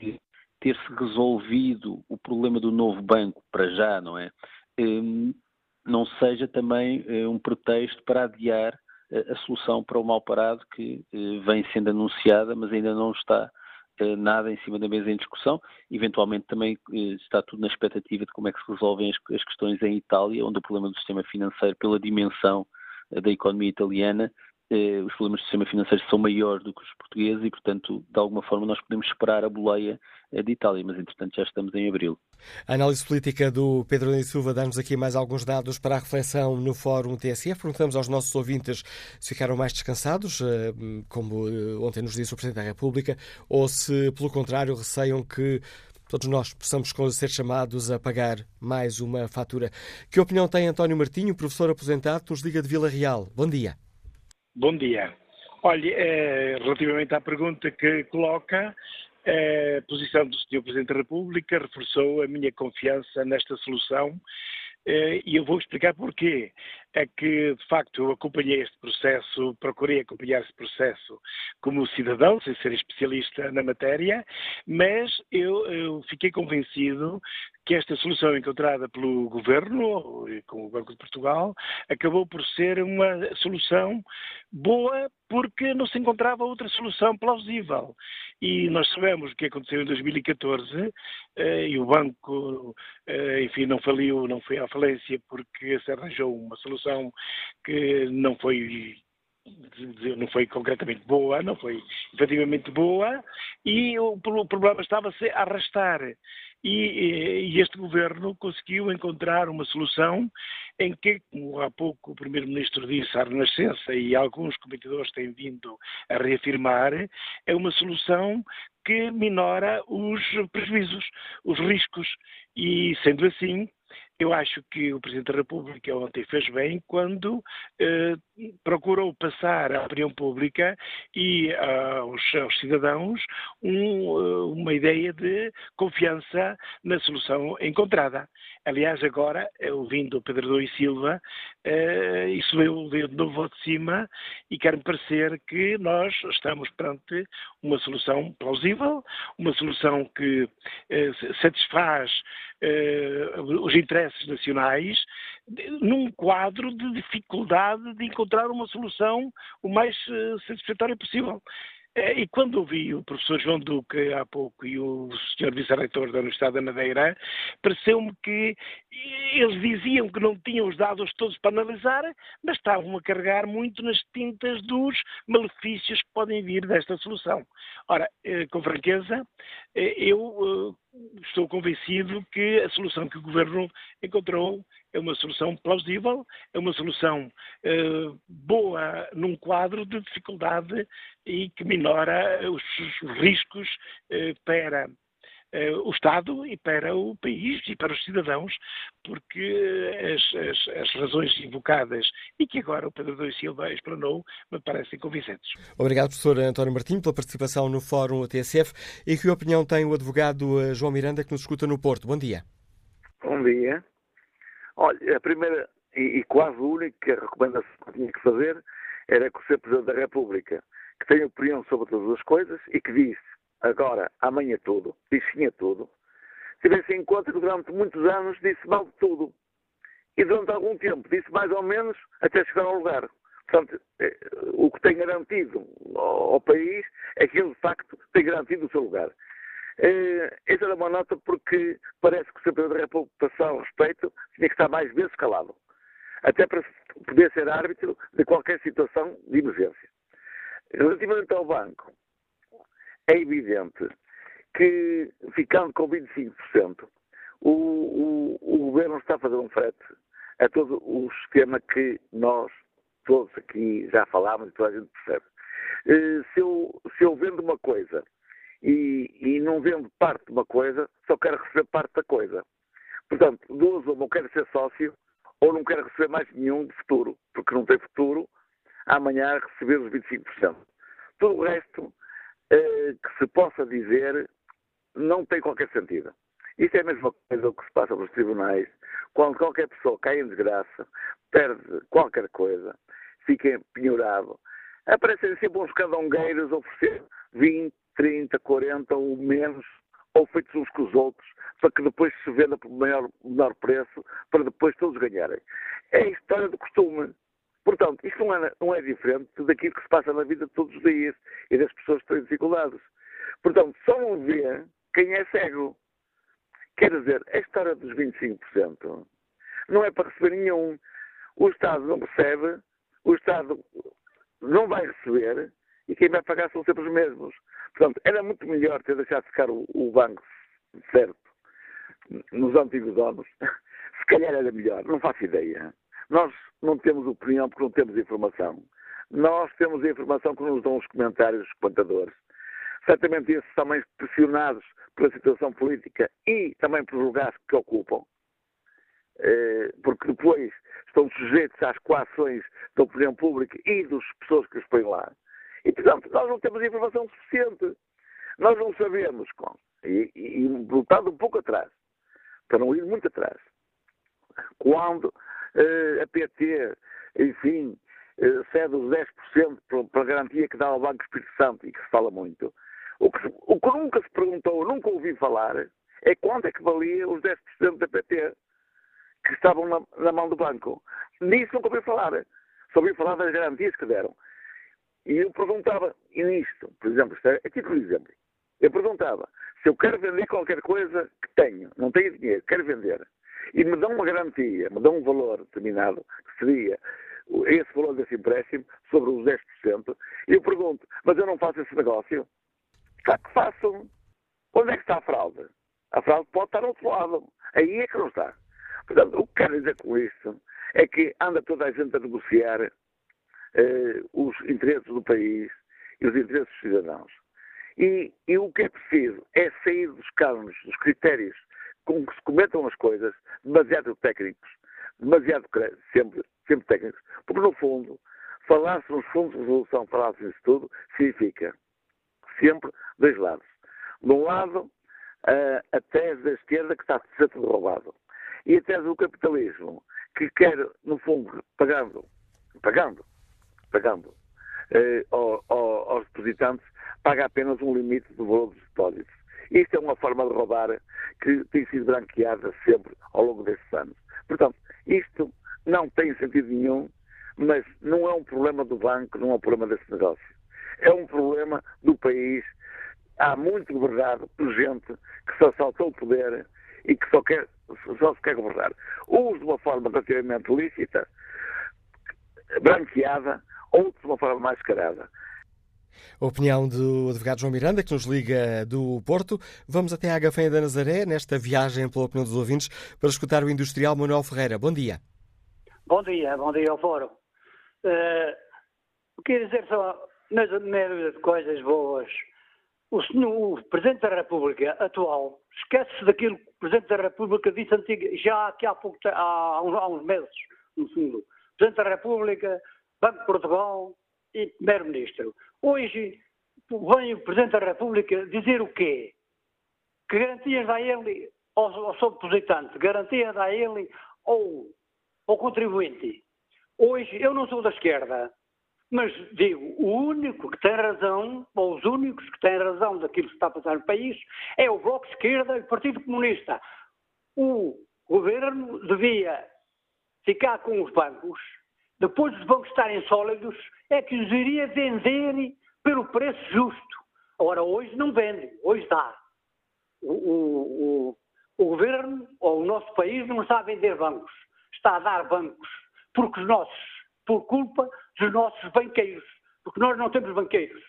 resolvido o problema do novo banco para já, não é? Hum, não seja também eh, um pretexto para adiar eh, a solução para o mal parado que eh, vem sendo anunciada, mas ainda não está nada em cima da mesa em discussão. Eventualmente também está tudo na expectativa de como é que se resolvem as questões em Itália, onde o problema do sistema financeiro, pela dimensão da economia italiana, eh, os problemas do sistema financeiro são maiores do que os portugueses e, portanto, de alguma forma nós podemos esperar a boleia eh, de Itália, mas entretanto já estamos em abril. A análise política do Pedro Nunes Silva dá-nos aqui mais alguns dados para a reflexão no Fórum TSF. Perguntamos aos nossos ouvintes se ficaram mais descansados, eh, como ontem nos disse o Presidente da República, ou se, pelo contrário, receiam que todos nós possamos ser chamados a pagar mais uma fatura. Que opinião tem António Martinho, professor aposentado, nos Liga de Vila Real? Bom dia. Bom dia. Olha, eh, relativamente à pergunta que coloca, a posição do Sr. Presidente da República reforçou a minha confiança nesta solução eh, e eu vou explicar porquê. É que, de facto, eu acompanhei este processo, procurei acompanhar este processo como cidadão, sem ser especialista na matéria, mas eu, eu fiquei convencido que esta solução encontrada pelo Governo, com o Banco de Portugal, acabou por ser uma solução boa porque não se encontrava outra solução plausível. E nós sabemos o que aconteceu em 2014 eh, e o banco, eh, enfim, não faliu, não foi à falência porque se arranjou uma solução que não foi não foi concretamente boa, não foi efetivamente boa, e o, problema estava-se a arrastar. E, e, este governo conseguiu encontrar uma solução em que, como há pouco o Primeiro-Ministro disse, a Renascença e alguns comentadores têm vindo a reafirmar, é uma solução que minora os prejuízos, os riscos. E, sendo assim, eu acho que o Presidente da República ontem fez bem quando eh, procurou passar à opinião pública e aos, aos cidadãos um, eh, uma ideia de confiança na solução encontrada. Aliás, agora, ouvindo o Pedro Doi Silva, eh, isso veio, veio de novo ao de cima e quer-me parecer que nós estamos perante uma solução plausível, uma solução que eh, satisfaz eh, os interesses nacionais num quadro de dificuldade de encontrar uma solução o mais eh, satisfatória possível. Eh, e quando ouvi o professor João Duque há pouco e o senhor vice-reitor da Universidade da Madeira, pareceu-me que eles diziam que não tinham os dados todos para analisar, mas estavam a carregar muito nas tintas dos malefícios que podem vir desta solução. Ora, eh, com franqueza, eh, eu estou convencido que a solução que o Governo encontrou é uma solução plausível, é uma solução eh, boa num quadro de dificuldade e que minora os, os riscos eh, para eh, o Estado e para o país e para os cidadãos, porque as, as, as razões invocadas e que agora o Pedro Doi Silva explanou me parecem convincentes. Obrigado, professor António Martins, pela participação no Fórum TSF. E que opinião tem o advogado eh, João Miranda, que nos escuta no Porto? Bom dia. Bom dia. Olha, a primeira e, e quase única recomendação que tinha que fazer era que o Sr. Presidente da República, que tem opinião sobre todas as coisas e que disse agora, amanhã tudo, disse sim a tudo, tivesse em conta que durante muitos anos disse mal de tudo. E durante algum tempo disse mais ou menos até chegar ao lugar. Portanto, eh, o que tem garantido ao país é que ele, de facto, tem garantido o seu lugar. Essa era uma nota porque parece que o Sr. Presidente da República, respeito, tinha que estar mais vezes calado. Até para poder ser árbitro de qualquer situação de emergência. Relativamente ao banco, é evidente que, ficando com 25%, o, o, o governo está a fazer um frete a todo o sistema que nós todos aqui já falámos e toda a gente percebe. Eh, se eu, se eu vendo uma coisa e, e não vendo parte de uma coisa, só quero receber parte da coisa. Portanto, duas ou quero ser sócio, ou não quero receber mais nenhum de futuro, porque não tem futuro amanhã receber os 25%. Tudo o resto eh, que se possa dizer não tem qualquer sentido. Isto é a mesma coisa que se passa nos tribunais, quando qualquer pessoa cai em desgraça, perde qualquer coisa, fica penhorado, aparecem sempre uns cadongueiros a oferecer 20, 30, 40 ou menos, ou feitos uns com os outros, para que depois se venda por maior, menor preço, para depois todos ganharem. É a história do costume. Portanto, isto não é, não é diferente daquilo que se passa na vida de todos os dias e das pessoas que têm dificuldades. Portanto, só não vê quem é cego. Quer dizer, a história dos 25% não é para receber nenhum. O Estado não recebe o Estado não vai receber e quem vai pagar são sempre os mesmos. Portanto, era muito melhor ter deixado ficar o, o banco certo nos antigos donos. [LAUGHS] Se calhar era melhor, não faço ideia. Nós não temos opinião porque não temos informação. Nós temos a informação que nos dão os comentários dos comentadores. Certamente esses também pressionados pela situação política e também pelos lugares que ocupam, eh, porque depois estão sujeitos às coações da opinião pública e das pessoas que os põem lá. E, portanto, nós não temos informação suficiente. Nós não sabemos, e, e, e voltando um pouco atrás, para não ir muito atrás, quando eh, a PT, enfim, eh, cede os 10% para a garantia que dá ao Banco Espírito Santo e que se fala muito, o que, o que nunca se perguntou, nunca ouvi falar, é quanto é que valia os 10% da PT que estavam na, na, mão do banco. Nisso nunca ouvi falar. Só ouvi falar das garantias que deram. E eu perguntava, e nisto, por exemplo, é, aqui por exemplo, eu perguntava se eu quero vender qualquer coisa que tenho, não tenho dinheiro, quero vender, e me dão uma garantia, me dão um valor determinado, que seria esse valor desse empréstimo, sobre os 10%, e eu pergunto, mas eu não faço esse negócio? Claro que faço. Onde é que está a fraude? A fraude pode estar ao outro lado. Aí é que não está. Portanto, o que quero dizer com isto é que anda toda a gente a negociar os interesses do país e os interesses dos cidadãos. E, e, o que é preciso é sair dos cânones, dos critérios com que se cometam as coisas, demasiado técnicos, demasiado sempre, sempre técnicos, porque no fundo, falar-se nos fundos de resolução, falar-se nisso tudo, significa sempre dois lados. De um lado, a, a tese da esquerda que está tudo roubado. E a tese do capitalismo, que quer, no fundo, pagando, pagando, pagando eh, ao, ao, aos depositantes, paga apenas um limite do valor dos depósitos. Isto é uma forma de roubar que tem sido branqueada sempre ao longo destes anos. Portanto, isto não tem sentido nenhum, mas não é um problema do banco, não é um problema desse negócio. É um problema do país. Há muito governado por gente que só saltou o poder e que só, quer, só se quer governar. Uns de uma forma relativamente lícita, branqueada, outros de uma forma mais carada. A opinião do advogado João Miranda, que nos liga do Porto. Vamos até à Gafenha da Nazaré, nesta viagem pela opinião dos ouvintes, para escutar o industrial Manuel Ferreira. Bom dia. Bom dia, bom dia ao Fórum. Uh, queria dizer só, nas médias de coisas boas, o, senhor, o Presidente da República atual esquece-se daquilo que o Presidente da República disse antiga, já aqui há, pouco, há, há, uns, há uns meses, no fundo. Presidente da República, Banco de Portugal e Primeiro-Ministro. Hoje vem o Presidente da República dizer o quê? Que garantias dá ele ao, ao seu depositante? Garantias dá ele ao, ao contribuinte? Hoje, eu não sou da esquerda, mas digo, o único que tem razão, ou os únicos que têm razão daquilo que está a passar no país, é o Bloco de Esquerda e o Partido Comunista. O governo devia ficar com os bancos, depois dos bancos estarem sólidos, é que os iria vender pelo preço justo. Ora, hoje não vende, hoje dá. O, o, o, o governo, ou o nosso país, não está a vender bancos, está a dar bancos, porque os nossos por culpa dos nossos banqueiros, porque nós não temos banqueiros.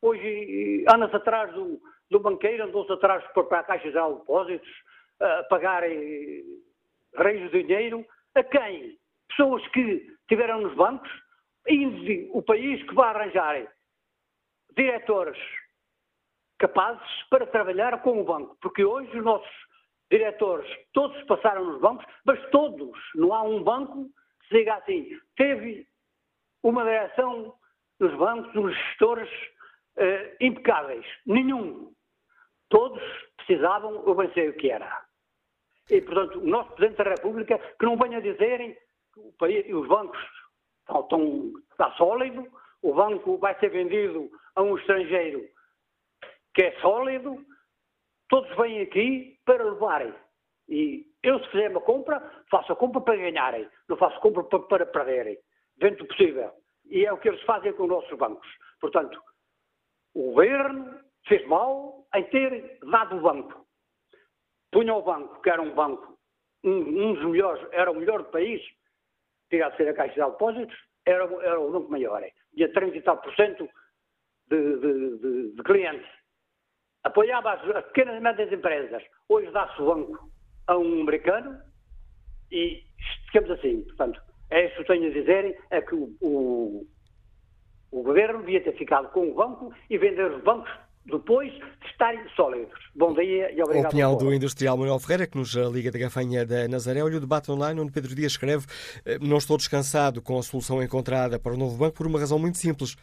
Hoje anda-se atrás do, do banqueiro, andou-se atrás para a Caixa de Depósitos, a pagarem reis de dinheiro. A quem? Pessoas que tiveram nos bancos, e o país que vai arranjar diretores capazes para trabalhar com o banco. Porque hoje os nossos diretores, todos passaram nos bancos, mas todos, não há um banco se diga assim, teve uma direção dos bancos, dos gestores eh, impecáveis. Nenhum. Todos precisavam, eu bem sei o que era. E, portanto, o nosso Presidente da República, que não venha dizerem que o país, os bancos estão, estão, está sólido, o banco vai ser vendido a um estrangeiro que é sólido, todos vêm aqui para levarem. E eu, se fizer uma compra, faço a compra para ganharem, não faço compra para, para perderem, dentro do possível. E é o que eles fazem com os nossos bancos. Portanto, o governo fez mal em ter dado o banco. Punha o banco, que era um banco, um, um dos melhores, era o melhor do país, tinha de ser a Caixa de Depósitos, era, era o banco maior. Tinha 30 e tal por cento de, de, de, de clientes. Apoiava as, as pequenas e médias empresas. Hoje dá-se o banco a um americano e ficamos assim. Portanto, é isso que tenho a dizer, é que o, o, o governo devia ter ficado com o banco e vender os bancos depois de estarem sólidos. Bom dia e obrigado. A opinião do industrial Manuel Ferreira, que nos liga da gafanha da Nazaré. Olha o debate online onde Pedro Dias escreve eh, não estou descansado com a solução encontrada para o novo banco por uma razão muito simples.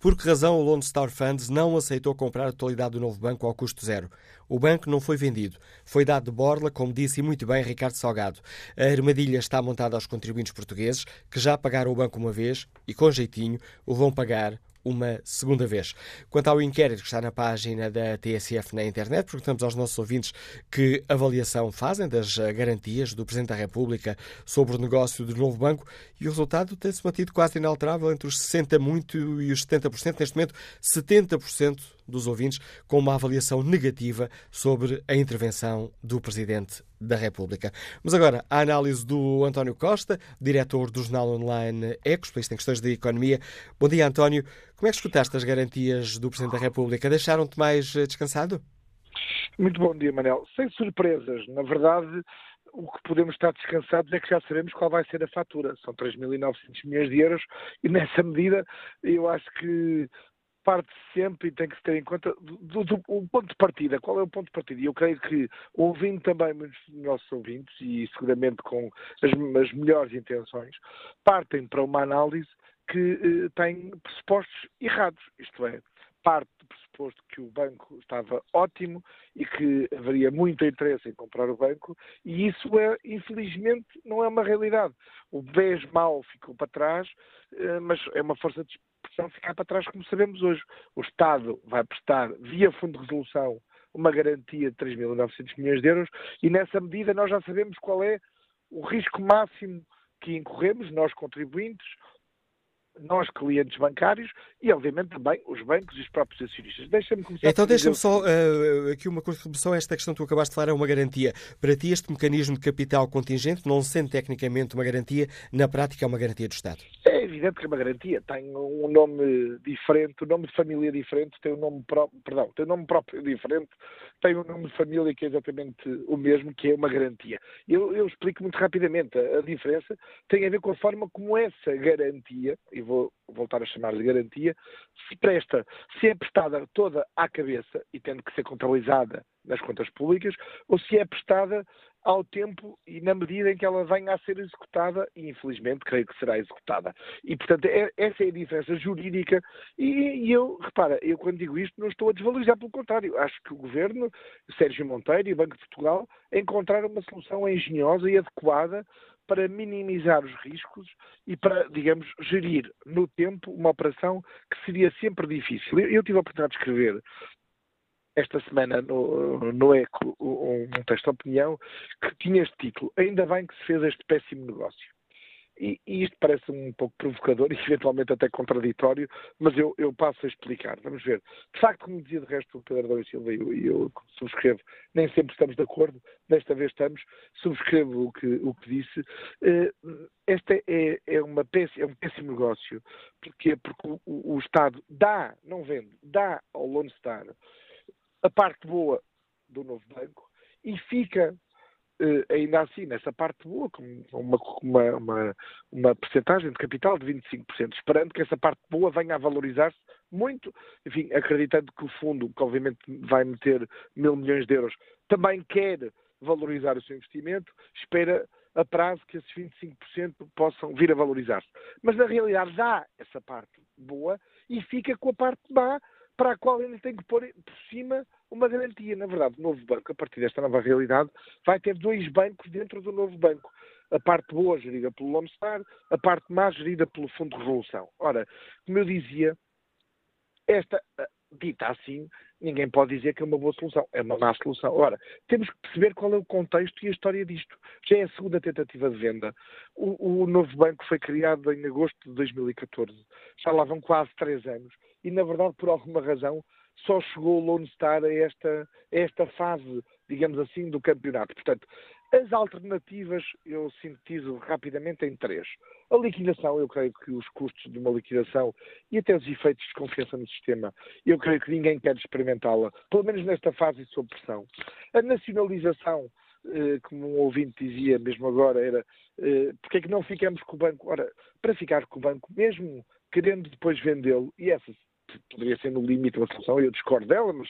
Por que razão o Lone Star Funds não aceitou comprar a totalidade do novo banco ao custo zero? O banco não foi vendido. Foi dado de borla, como disse muito bem Ricardo Salgado. A armadilha está montada aos contribuintes portugueses, que já pagaram o banco uma vez e, com jeitinho, o vão pagar uma segunda vez. Quanto ao inquérito que está na página da TSF na internet, perguntamos aos nossos ouvintes que avaliação fazem das garantias do Presidente da República sobre o negócio do novo banco e o resultado tem-se mantido quase inalterável entre os 60% muito e os 70%. Neste momento, 70% dos ouvintes com uma avaliação negativa sobre a intervenção do Presidente da República. Mas agora, a análise do António Costa, diretor do jornal online Ecos, especialista em questões de economia. Bom dia, António. Como é que escutaste as garantias do Presidente da República? Deixaram-te mais eh, descansado? Muito bom dia, Manel. Sem surpresas. Na verdade, o que podemos estar descansados é que já sabemos qual vai ser a fatura. São 3.900 milhões de euros e, nessa medida, eu acho que parte sempre e tem que se ter em conta do, do, o ponto de partida. Qual é o ponto de partida? E eu creio que, ouvindo também muitos dos nossos ouvintes, e seguramente com as, as melhores intenções, partem para uma análise que eh, tem pressupostos errados. Isto é, parte do pressuposto que o banco estava ótimo e que haveria muito interesse em comprar o banco, e isso, é, infelizmente, não é uma realidade. O BES mal ficou para trás, eh, mas é uma força ficar para trás, como sabemos hoje. O Estado vai prestar, via Fundo de Resolução, uma garantia de 3.900 milhões de euros, e nessa medida nós já sabemos qual é o risco máximo que incorremos, nós contribuintes, nós, clientes bancários, e obviamente também os bancos e os próprios acionistas. Deixa-me começar Então, deixa-me só uh, aqui uma contribuição a esta questão que tu acabaste de falar, é uma garantia. Para ti, este mecanismo de capital contingente, não sendo tecnicamente uma garantia, na prática é uma garantia do Estado? É evidente que é uma garantia. Tem um nome diferente, um nome de família diferente, tem um nome próprio, perdão, tem um nome próprio diferente, tem um nome de família que é exatamente o mesmo, que é uma garantia. Eu, eu explico muito rapidamente. A, a diferença tem a ver com a forma como essa garantia, e vou voltar a chamar-lhe garantia, se presta, se é prestada toda à cabeça e tendo que ser contabilizada nas contas públicas, ou se é prestada ao tempo e na medida em que ela venha a ser executada, e infelizmente creio que será executada. E, portanto, é, essa é a diferença jurídica. E, e, eu, repara, eu quando digo isto não estou a desvalorizar, pelo contrário. Acho que o Governo, Sérgio Monteiro e o Banco de Portugal encontraram uma solução engenhosa e adequada para minimizar os riscos e para, digamos, gerir no tempo uma operação que seria sempre difícil. Eu, eu tive a oportunidade de escrever esta semana no, no ECO um, um texto de opinião que tinha este título Ainda bem que se fez este péssimo negócio. E, e, isto parece um pouco provocador e eventualmente até contraditório, mas eu, eu, passo a explicar. Vamos ver. De facto, como dizia de resto o Pedro Adão Silva e eu, eu, subscrevo, nem sempre estamos de acordo, desta vez estamos, subscrevo o que, o que disse. Uh, este é, é, uma péssima, é um péssimo negócio. Porquê? Porque o, o, Estado dá, não vende, dá ao Lone Star a parte boa do novo banco e fica Uh, ainda assim, nessa parte boa, com uma, uma, uma, uma de capital de 25%, esperando que essa parte boa venha a valorizar-se muito, enfim, acreditando que o fundo, que obviamente vai meter mil milhões de euros, também quer valorizar o seu investimento, espera a prazo que esses 25% possam vir a valorizar-se. Mas na realidade dá essa parte boa e fica com a parte má para a qual ainda tem que pôr por cima uma garantia. Na verdade, o novo banco, a partir desta nova realidade, vai ter dois bancos dentro do novo banco. A parte boa gerida pelo Lone Star, a parte má gerida pelo Fundo de Revolução. Ora, como eu dizia, esta, eh, dita assim, ninguém pode dizer que é uma boa solução. É uma má solução. Ora, temos que perceber qual é o contexto e a história disto. Já é a segunda tentativa de venda. O, o novo banco foi criado em agosto de 2014. Já lá vão quase três anos. E, na verdade, por alguma razão, só chegou o Lone Star a esta, a esta fase, digamos assim, do campeonato. Portanto, As alternativas eu sintetizo rapidamente em três. A liquidação, eu creio que os custos de uma liquidação e até os efeitos de confiança no sistema, eu creio que ninguém quer experimentá-la, pelo menos nesta fase de sob pressão. A nacionalização, eh, como um ouvinte dizia mesmo agora, era eh, porque é que não ficamos com o banco? Ora, para ficar com o banco, mesmo querendo depois vendê-lo, e essa poderia ser no limite uma solução, eu discordo dela, mas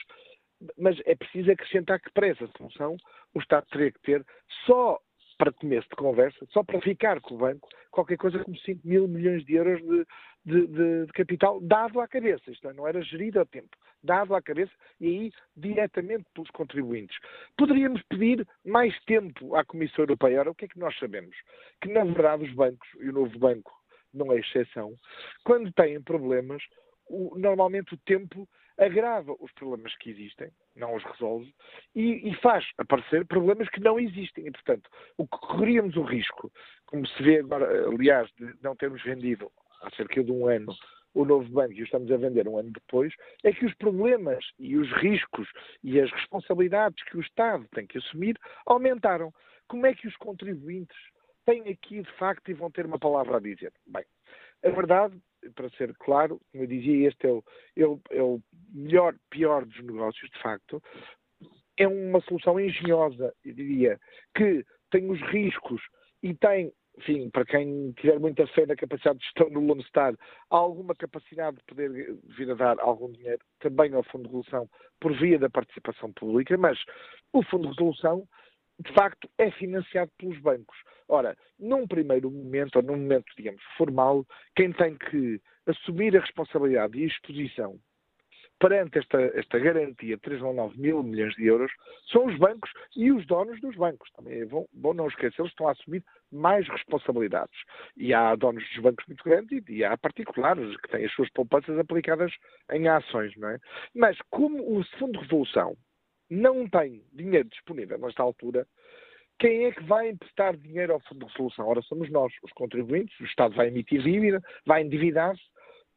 mas é preciso acrescentar que para essa solução o Estado teria que ter só para começo de conversa, só para ficar com o banco, qualquer coisa como 5 mil milhões de euros de, de, de, de, capital dado à cabeça. Isto é, não era gerido a tempo, dado à cabeça e aí diretamente pelos contribuintes. Poderíamos pedir mais tempo à Comissão Europeia. Ora, o que é que nós sabemos? Que, na verdade, os bancos, e o novo banco não é exceção, quando têm problemas, o, normalmente o tempo agrava os problemas que existem, não os resolve, e, e, faz aparecer problemas que não existem. E, portanto, o que correríamos o risco, como se vê agora, aliás, de não termos vendido há cerca de um ano o novo banco e o estamos a vender um ano depois, é que os problemas e os riscos e as responsabilidades que o Estado tem que assumir aumentaram. Como é que os contribuintes têm aqui, de facto, e vão ter uma palavra a dizer? Bem, a verdade para ser claro, como eu dizia, este é o, é o, é o melhor, pior dos negócios, de facto. É uma solução engenhosa, eu diria, que tem os riscos e tem, enfim, para quem tiver muita fé na capacidade de gestão do Lone Star, alguma capacidade de poder vir a dar algum dinheiro também ao Fundo de Resolução por via da participação pública, mas o Fundo de Resolução de facto, é financiado pelos bancos. Ora, num primeiro momento, ou num momento, digamos, formal, quem tem que assumir a responsabilidade e a exposição perante esta, esta garantia de 3,9 mil milhões de euros são os bancos e os donos dos bancos. Também é bom, bom não esquecer, eles estão a assumir mais responsabilidades. E há donos dos bancos muito grandes e, há particulares que têm as suas poupanças aplicadas em ações, não é? Mas como o Fundo de Resolução não tem dinheiro disponível nesta altura, quem é que vai emprestar dinheiro ao Fundo de Resolução? Ora, somos nós, os contribuintes, o Estado vai emitir dívida, vai endividar-se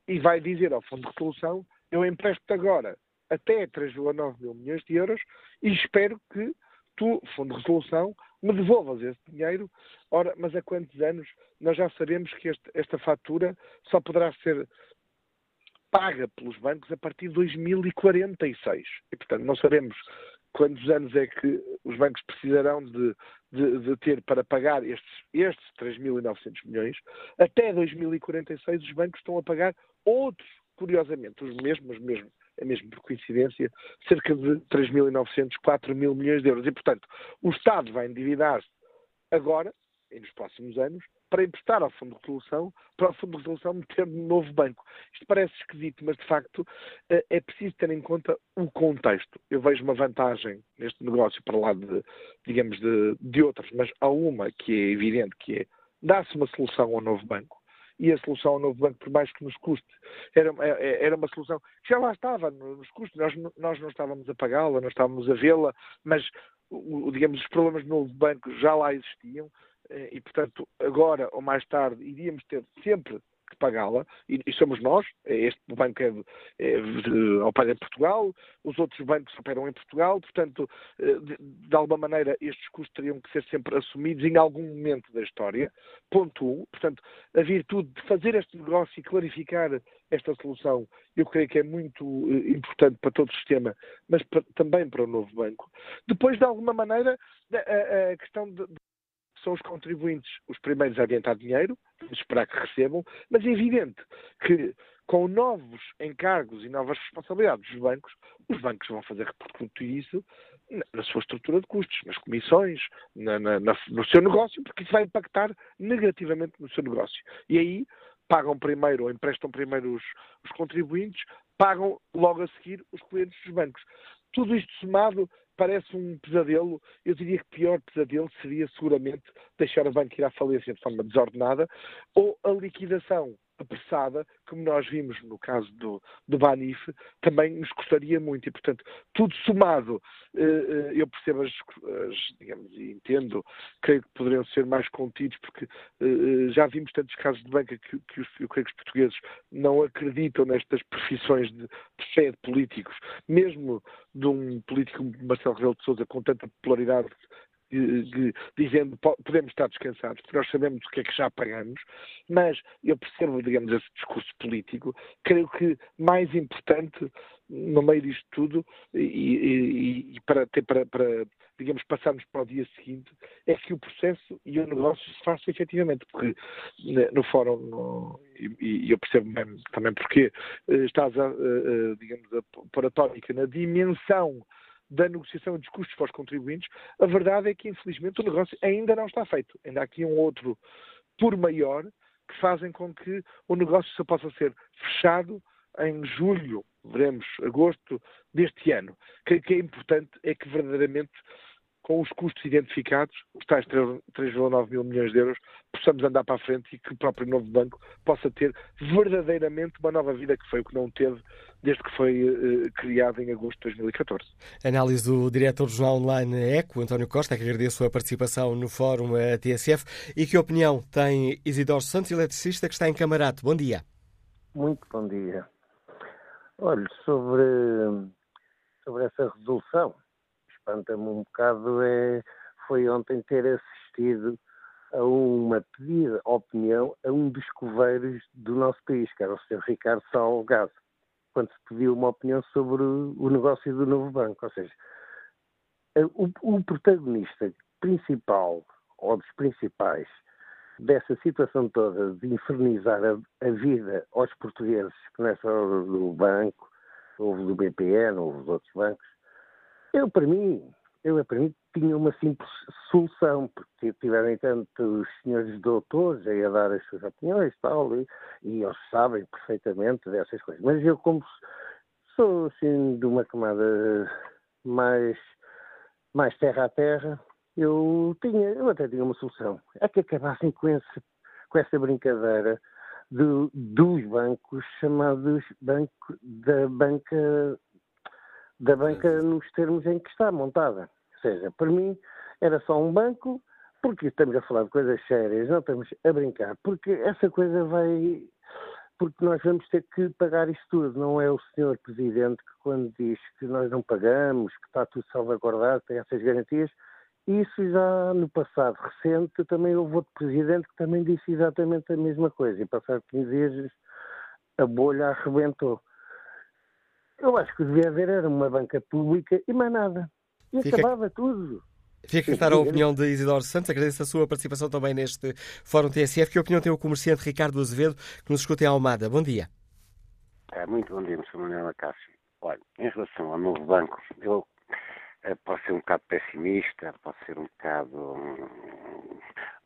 e vai dizer ao Fundo de Resolução: eu empresto agora até 3,9 mil milhões de euros e espero que tu, Fundo de Resolução, me devolvas esse dinheiro. Ora, mas há quantos anos nós já sabemos que este, esta fatura só poderá ser paga pelos bancos a partir de 2046. E, portanto, não sabemos quantos anos é que os bancos precisarão de, de, de ter para pagar estes, estes 3.900 milhões. Até 2046 os bancos estão a pagar outros, curiosamente, os mesmos, mesmo, é mesmo por coincidência, cerca de 3.900, 4 mil milhões de euros. E, portanto, o Estado vai endividar-se agora, e nos próximos anos, para emprestar ao Fundo de Resolução, para o Fundo de Resolução meter no novo banco. Isto parece esquisito, mas de facto eh, é preciso ter em conta o contexto. Eu vejo uma vantagem neste negócio para lá de, digamos, de, de outras, mas há uma que é evidente, que é dar-se uma solução ao novo banco. E a solução ao novo banco, por mais que nos custe, era, é, era uma solução que já lá estava nos custos. Nós, nós não estávamos a pagá-la, não estávamos a vê-la, mas, digamos, os problemas do novo banco já lá existiam e, portanto, agora ou mais tarde iríamos ter sempre que pagá-la, e, e, somos nós, é este banco é, é, opera em Portugal, os outros bancos operam em Portugal, portanto, eh, de, de, alguma maneira, estes custos teriam que ser sempre assumidos em algum momento da história. Ponto um, portanto, a virtude de fazer este negócio e clarificar esta solução, eu creio que é muito eh, importante para todo o sistema, mas para, também para o novo banco. Depois, de alguma maneira, a, a questão de, são os contribuintes os primeiros a adiantar dinheiro, esperar que recebam, mas é evidente que com novos encargos e novas responsabilidades dos bancos, os bancos vão fazer repercutir isso na sua estrutura de custos, nas comissões, na, na, na, no seu negócio, porque isso vai impactar negativamente no seu negócio. E aí pagam primeiro ou emprestam primeiro os, os contribuintes, pagam logo a seguir os clientes dos bancos. Tudo isto somado parece um pesadelo. Eu diria que pior pesadelo seria seguramente deixar o banco ir à falência de forma desordenada ou a liquidação apressada, como nós vimos no caso do, do Banif, também nos custaria muito. E, portanto, tudo somado, eh, eh, eu percebo as, as, digamos, e entendo, creio que poderiam ser mais contidos, porque eh, já vimos tantos casos de banca que, que os, eu creio que os portugueses não acreditam nestas profissões de, de fé de políticos, mesmo de um político Marcelo Rebelo de Sousa com tanta popularidade dizendo podemos estar descansados, porque nós sabemos o que é que já pagamos, mas eu percebo, digamos, esse discurso político. Creio que mais importante no meio disto tudo e, e, e para, ter, para, para, digamos, passarmos para o dia seguinte, é que o processo e o negócio se façam efetivamente, porque né, no fórum, no, e, e, eu percebo mesmo, também porque eh, estás a, a, digamos, a pôr a tónica na dimensão da negociação dos custos para os contribuintes, a verdade é que, infelizmente, o negócio ainda não está feito. Ainda há aqui um outro por maior que fazem com que o negócio só possa ser fechado em julho, veremos, agosto deste ano. O que é importante é que verdadeiramente com os custos identificados, os tais 3,9 mil milhões de euros, possamos andar para a frente e que o próprio novo banco possa ter verdadeiramente uma nova vida, que foi o que não teve desde que foi uh, criado em agosto de 2014. Análise do diretor do jornal online ECO, António Costa, que agradeço a participação no fórum a TSF. E que opinião tem Isidoro Santos, eletricista, que está em Camarato? Bom dia. Muito bom dia. Olhe, sobre, sobre essa resolução, espanta-me um bocado é, foi ontem ter assistido a uma pedida opinião a um dos coveiros do nosso país, que era o Sr. Ricardo Salgado, quando se pediu uma opinião sobre o negócio do novo banco. Ou seja, o, o protagonista principal, ou dos principais, dessa situação toda de infernizar a, a vida aos portugueses, que nessa hora do banco, houve do BPN, houve dos outros bancos, eu, para mim, eu, para mim, tinha uma simples solução, porque tiveram tanto os senhores doutores aí a dar as suas opiniões tal, e, e eles sabem perfeitamente dessas coisas. Mas eu, como sou assim de uma camada mais, mais terra a terra, eu tinha, eu até tinha uma solução. É que acabassem com, esse, com essa brincadeira de, dos bancos chamados banco, da banca da banca nos termos em que está montada. Ou seja, para mim era só um banco, porque estamos a falar de coisas sérias, não estamos a brincar, porque essa coisa vai. Porque nós vamos ter que pagar isto tudo, não é o senhor Presidente que, quando diz que nós não pagamos, que está tudo salvaguardado, tem essas garantias. Isso já no passado recente também houve outro Presidente que também disse exatamente a mesma coisa, e passado 15 dias a bolha arrebentou. Eu acho que devia haver era uma banca pública e mais nada. E Fica... acabava tudo. Fica a estar a opinião de Isidoro Santos. Agradeço a sua participação também neste Fórum TSF. Que opinião tem o comerciante Ricardo Azevedo, que nos escuta em Almada? Bom dia. É, muito bom dia, Sr. Manuel Acácio. Olha, em relação ao novo banco, eu é, posso ser um bocado pessimista, posso ser um bocado um,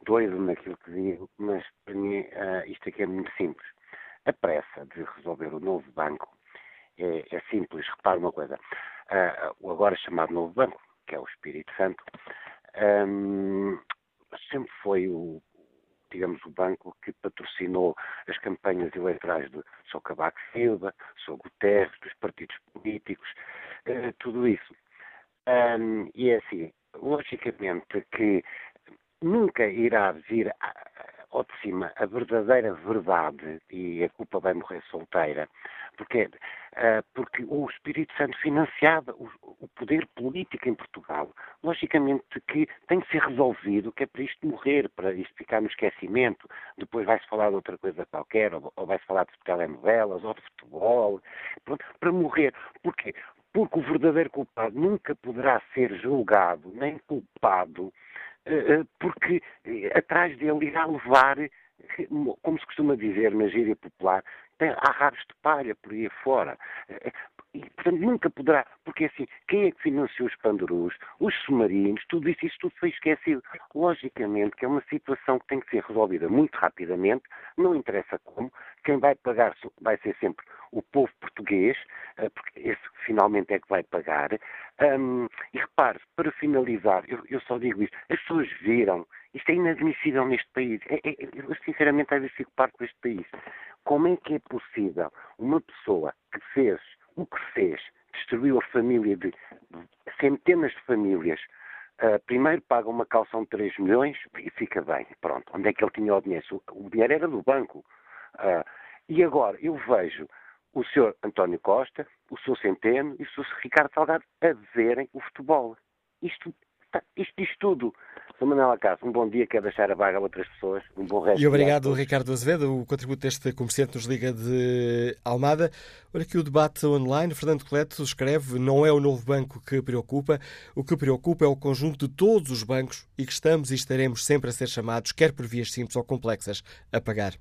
doido naquilo que digo, mas para mim uh, isto aqui é muito simples. A pressa de resolver o novo banco é, é simples. Repare uma coisa. Uh, o agora chamado Novo Banco, que é o Espírito Santo, um, sempre foi o, digamos, o banco que patrocinou as campanhas eleitorais de Sou Cabaco Silva, Sou Guterres, dos partidos políticos, uh, tudo isso. Um, e é assim, logicamente que nunca irá vir ao de cima a verdadeira verdade, e a culpa vai morrer solteira, porque, porque o Espírito Santo financiava o, poder político em Portugal. Logicamente que tem que ser resolvido, que é para isto morrer, para isto ficar no esquecimento. Depois vai-se falar de outra coisa qualquer, ou, ou vai-se falar de telenovelas, ou de futebol, pronto, para morrer. Porquê? Porque o verdadeiro culpado nunca poderá ser julgado, nem culpado, eh, eh, porque atrás dele irá levar como se costuma dizer na gíria popular, tem, há rabos de palha por aí fora. E, portanto, nunca poderá, porque assim, quem é que financiou os pandurus, os submarinos, tudo isso, isso tudo foi esquecido. Logicamente que é uma situação que tem que ser resolvida muito rapidamente, não interessa como, quem vai pagar vai ser sempre o povo português, eh, porque esse finalmente é que vai pagar. Um, e repare, para finalizar, eu, eu só digo isto, as pessoas viram isto é inadmissível neste país. É, é, eu, sinceramente, às vezes fico parte com este país. Como é que é possível uma pessoa que fez o que fez, destruiu a família de centenas de famílias, uh, primeiro paga uma calção de 3 milhões e fica bem. Pronto, onde é que ele tinha o dinheiro? O dinheiro era do banco. Uh, e agora eu vejo o Sr. António Costa, o Sr. Centeno e o Sr. Ricardo Salgado a verem o futebol. Isto Isto diz tudo. Sr. Manuel Acaso, um bom dia, quer deixar a vaga a outras pessoas, um bom resto E obrigado, Ricardo Azevedo, o contributo deste comerciante nos Liga de Almada. Olha aqui o debate online, Fernando Coleto escreve, não é o novo banco que preocupa, o que preocupa é o conjunto de todos os bancos e que estamos e estaremos sempre a ser chamados, quer por vias simples ou complexas, a pagar.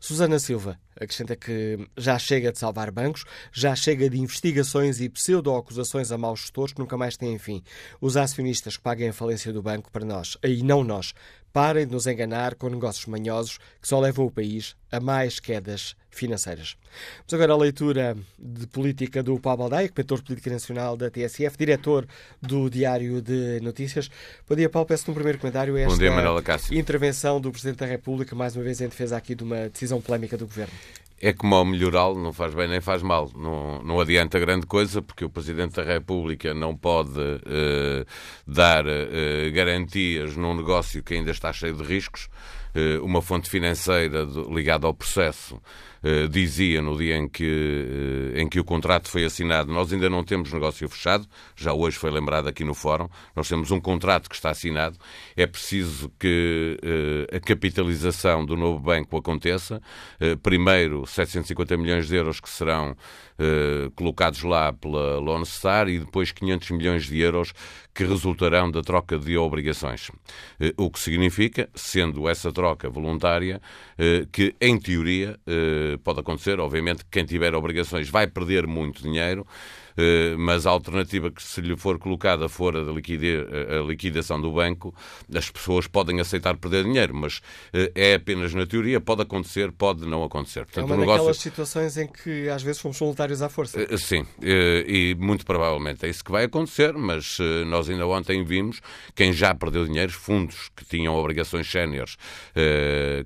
Susana Silva acrescenta que já chega de salvar bancos, já chega de investigações e pseudo-acusações a maus gestores que nunca mais têm fim. Os acionistas que paguem a falência do banco para nós, e não nós. Parem de nos enganar com negócios manhosos que só levam o país a mais quedas financeiras. Vamos agora à leitura de política do Paulo Baldaia, comentador de política nacional da TSF, diretor do Diário de Notícias. Bom dia, Paulo. Peço-te um primeiro comentário a esta Bom dia, Manuela Cássio. intervenção do Presidente da República, mais uma vez em defesa aqui de uma decisão polémica do Governo. É como ao melhoral, não faz bem nem faz mal. Não, não adianta grande coisa, porque o Presidente da República não pode uh, dar uh, garantias num negócio que ainda está cheio de riscos. Uh, uma fonte financeira ligada ao processo Uh, dizia no dia em que, uh, em que o contrato foi assinado, nós ainda não temos negócio fechado, já hoje foi lembrado aqui no Fórum, nós temos um contrato que está assinado, é preciso que uh, a capitalização do novo banco aconteça, primeiro 750 milhões de euros que serão colocados lá pela Lone Star e depois 500 milhões de euros que resultarão da troca de obrigações. O que significa, sendo essa troca voluntária, que em teoria pode acontecer. Obviamente, quem tiver obrigações vai perder muito dinheiro, eh, mas a alternativa que se lhe for colocada fora da a liquidação do banco, as pessoas podem aceitar perder dinheiro, mas eh, é apenas na teoria, pode acontecer, pode não acontecer. Portanto, é uma negócio... daquelas situações em que às vezes fomos voluntários à força. Eh, sim, e muito provavelmente é isso que vai acontecer, mas nós ainda ontem vimos quem já perdeu dinheiro, fundos que tinham obrigações séniores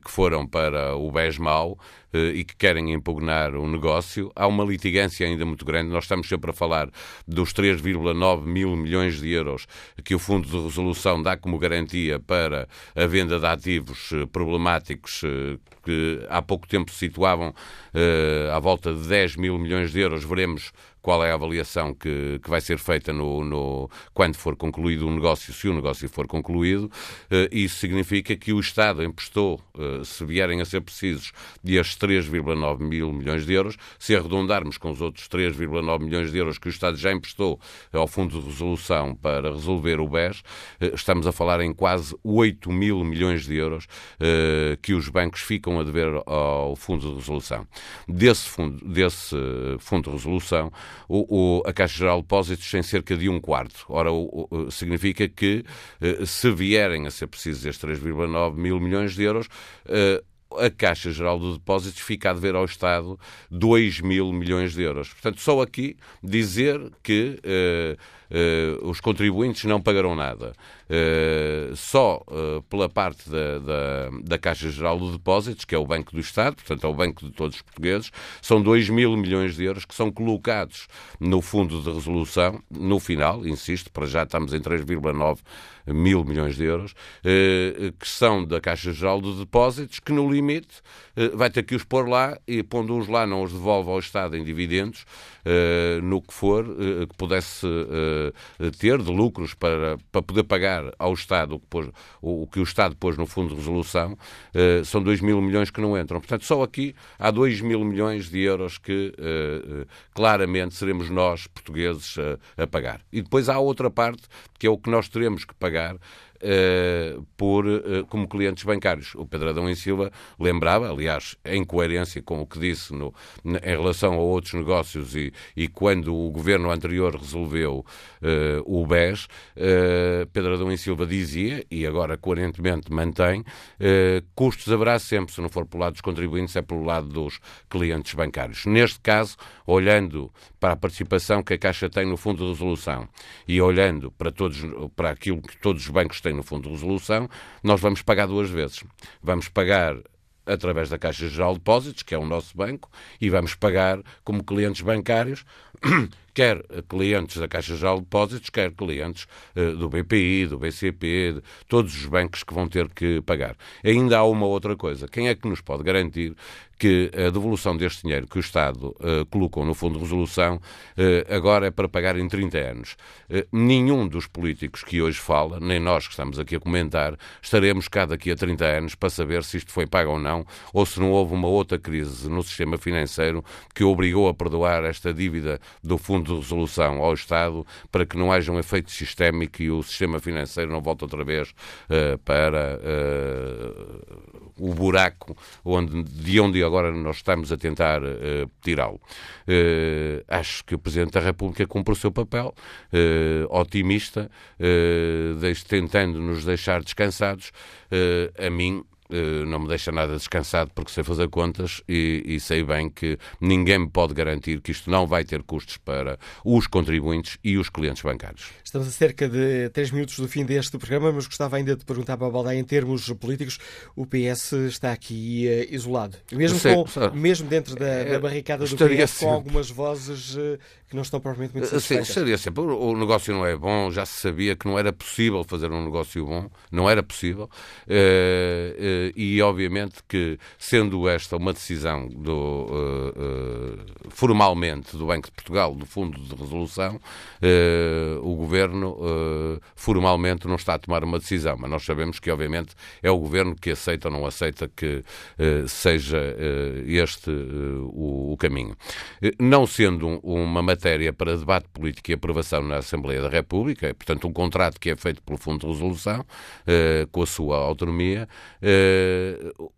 que foram para o BES eh, e que querem impugnar o negócio. Há uma litigância ainda muito grande. Nós estamos sempre a falar dos 3,9 mil milhões de euros que o Fundo de Resolução dá como garantia para a venda de ativos eh, problemáticos eh, que há pouco tempo se situavam à volta de 10 mil milhões de euros. Veremos qual é a avaliação que, que vai ser feita no, no, quando for concluído o negócio, se o negócio for concluído. Uh, isso significa que o Estado emprestou, uh, se vierem a ser precisos, destes 3,9 mil milhões de euros, se arredondarmos com os outros 3,9 milhões de euros que o Estado já emprestou ao Fundo de Resolução para resolver o BES, uh, estamos a falar em quase 8 mil milhões de euros que os bancos ficam a dever ao Fundo de Resolução. Desse fundo, desse fundo de resolução, o, o, a Caixa Geral de Depósitos tem cerca de um quarto. Ora, o, significa que eh, se vierem a ser precisos estes 3,9 mil milhões de euros, eh, a Caixa Geral de Depósitos fica a dever ao Estado 2 mil milhões de euros. Portanto, só aqui dizer que uh, os contribuintes não pagarão nada. Uh, só pela parte da, da, da, Caixa Geral de Depósitos, que é o Banco do Estado, portanto é o banco de todos os portugueses, são 2 mil milhões de euros que são colocados no Fundo de Resolução, no final, insisto, para já estamos em 3,9 mil milhões de euros, que são da Caixa Geral de Depósitos, que no limite eh, vai ter que os pôr lá e, pondo-os lá, não os devolve ao Estado em dividendos, eh, no que for, eh, que pudesse ter de lucros para, para poder pagar ao Estado o que, pôs, o que o Estado pôs no Fundo de Resolução, são 2 mil milhões que não entram. Portanto, só aqui há 2 mil milhões de euros que claramente seremos nós, portugueses, a pagar. E depois há outra parte, que é o que nós teremos que pagar pagar uh, por, uh, como clientes bancários. O Pedro Adão e Silva lembrava, aliás, em coerência com o que disse no, em relação a outros negócios e, e quando o governo anterior resolveu uh, o BES, Pedro Adão e Silva dizia, e agora coerentemente mantém, custos haverá sempre, se não for pelo lado dos contribuintes, é pelo lado dos clientes bancários. Neste caso, olhando para a participação que a Caixa tem no Fundo de Resolução e olhando para, todos, para aquilo que todos os bancos têm no Fundo de Resolução, nós vamos pagar duas vezes. Vamos pagar através da Caixa Geral de Depósitos, que é o nosso banco, e vamos pagar como clientes bancários, [CLEARS THROAT] quer clientes da Caixa Geral de Depósitos, quer clientes uh, do BPI, do BCP, de todos os bancos que vão ter que pagar. Ainda há uma outra coisa. Quem é que nos pode garantir que a devolução deste dinheiro que o Estado uh, colocou no Fundo de Resolução uh, agora é para pagar em 30 anos. Uh, nenhum dos políticos que hoje fala, nem nós que estamos aqui a comentar, estaremos cá daqui a 30 anos para saber se isto foi pago ou não, ou se não houve uma outra crise no sistema financeiro que obrigou a perdoar esta dívida do Fundo de Resolução ao Estado para que não haja um efeito sistémico e o sistema financeiro não volte outra vez para o buraco onde, de onde agora nós estamos a tentar uh, tirá-lo. Uh, acho que o Presidente da República cumpre o seu papel, uh, otimista, tentando nos deixar descansados. a mim, não me deixa nada descansado porque sei fazer contas e, e, sei bem que ninguém me pode garantir que isto não vai ter custos para os contribuintes e os clientes bancários. Estamos a cerca de três minutos do fim deste programa, mas gostava ainda de perguntar para a Baldaia, em termos políticos, o PS está aqui uh, isolado. Mesmo, sei, com, mesmo dentro da, da barricada do PS, sempre. com algumas vozes uh, que não estão propriamente muito satisfeitas. Sim, estaria sempre. O, negócio não é bom, já se sabia que não era possível fazer um negócio bom, não era possível. Uh, e obviamente que, sendo esta uma decisão do, uh, uh, formalmente do Banco de Portugal, do Fundo de Resolução, o Governo formalmente não está a tomar uma decisão, mas nós sabemos que, obviamente, é o Governo que aceita ou não aceita que seja este o, caminho. não sendo um, uma matéria para debate político e aprovação na Assembleia da República, é, portanto, um contrato que é feito pelo Fundo de Resolução, com a sua autonomia,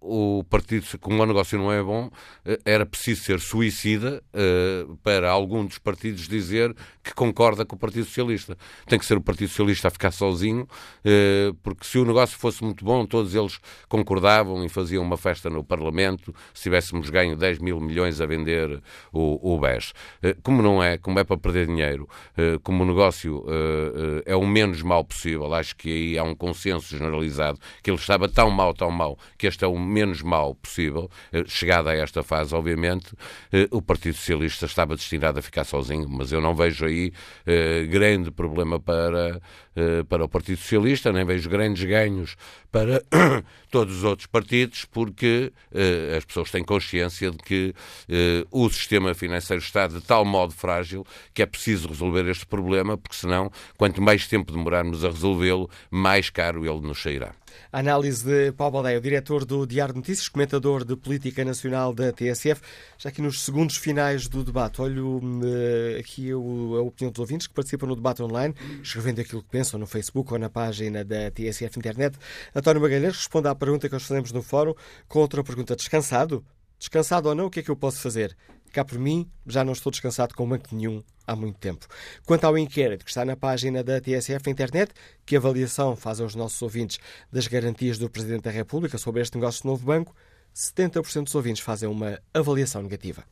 o partido, como o negócio não é bom, eh, era preciso ser suicida uh, para algum dos partidos dizer que concorda com o Partido Socialista. Tem que ser o Partido Socialista a ficar sozinho, uh, porque se o negócio fosse muito bom, todos eles concordavam e faziam uma festa no Parlamento se tivéssemos ganho 10 mil milhões a vender o, o BES. Como não é, como é para perder dinheiro, como o negócio é o menos mal possível, acho que aí há um consenso generalizado que ele estava tão mal, tão mal, que este é o menos mal possível. Eh, chegada a esta fase, obviamente, eh, o Partido Socialista estava destinado a ficar sozinho, mas eu não vejo aí eh, grande problema para, para o Partido Socialista, nem vejo grandes ganhos para [COUGHS] todos os outros partidos, porque as pessoas têm consciência de que o sistema financeiro está de tal modo frágil que é preciso resolver este problema, porque senão, quanto mais tempo demorarmos a resolvê-lo, mais caro ele nos sairá. A análise de Paulo Baldeia, diretor do Diário de Notícias, comentador de Política Nacional da TSF, já aqui nos segundos finais do debate. Olho uh, aqui a opinião dos ouvintes que participam no debate online, escrevendo aquilo que pensam no Facebook ou na página da TSF Internet. António Magalhães responde à pergunta que nós fazemos no fórum com outra pergunta. Descansado? Descansado ou não, o que é que eu posso fazer? Cá por mim, já não estou descansado com banco nenhum há muito tempo. Quanto ao inquérito que está na página da TSF Internet, que avaliação fazem os nossos ouvintes das garantias do Presidente da República sobre este negócio de novo banco, 70% dos ouvintes fazem uma avaliação negativa.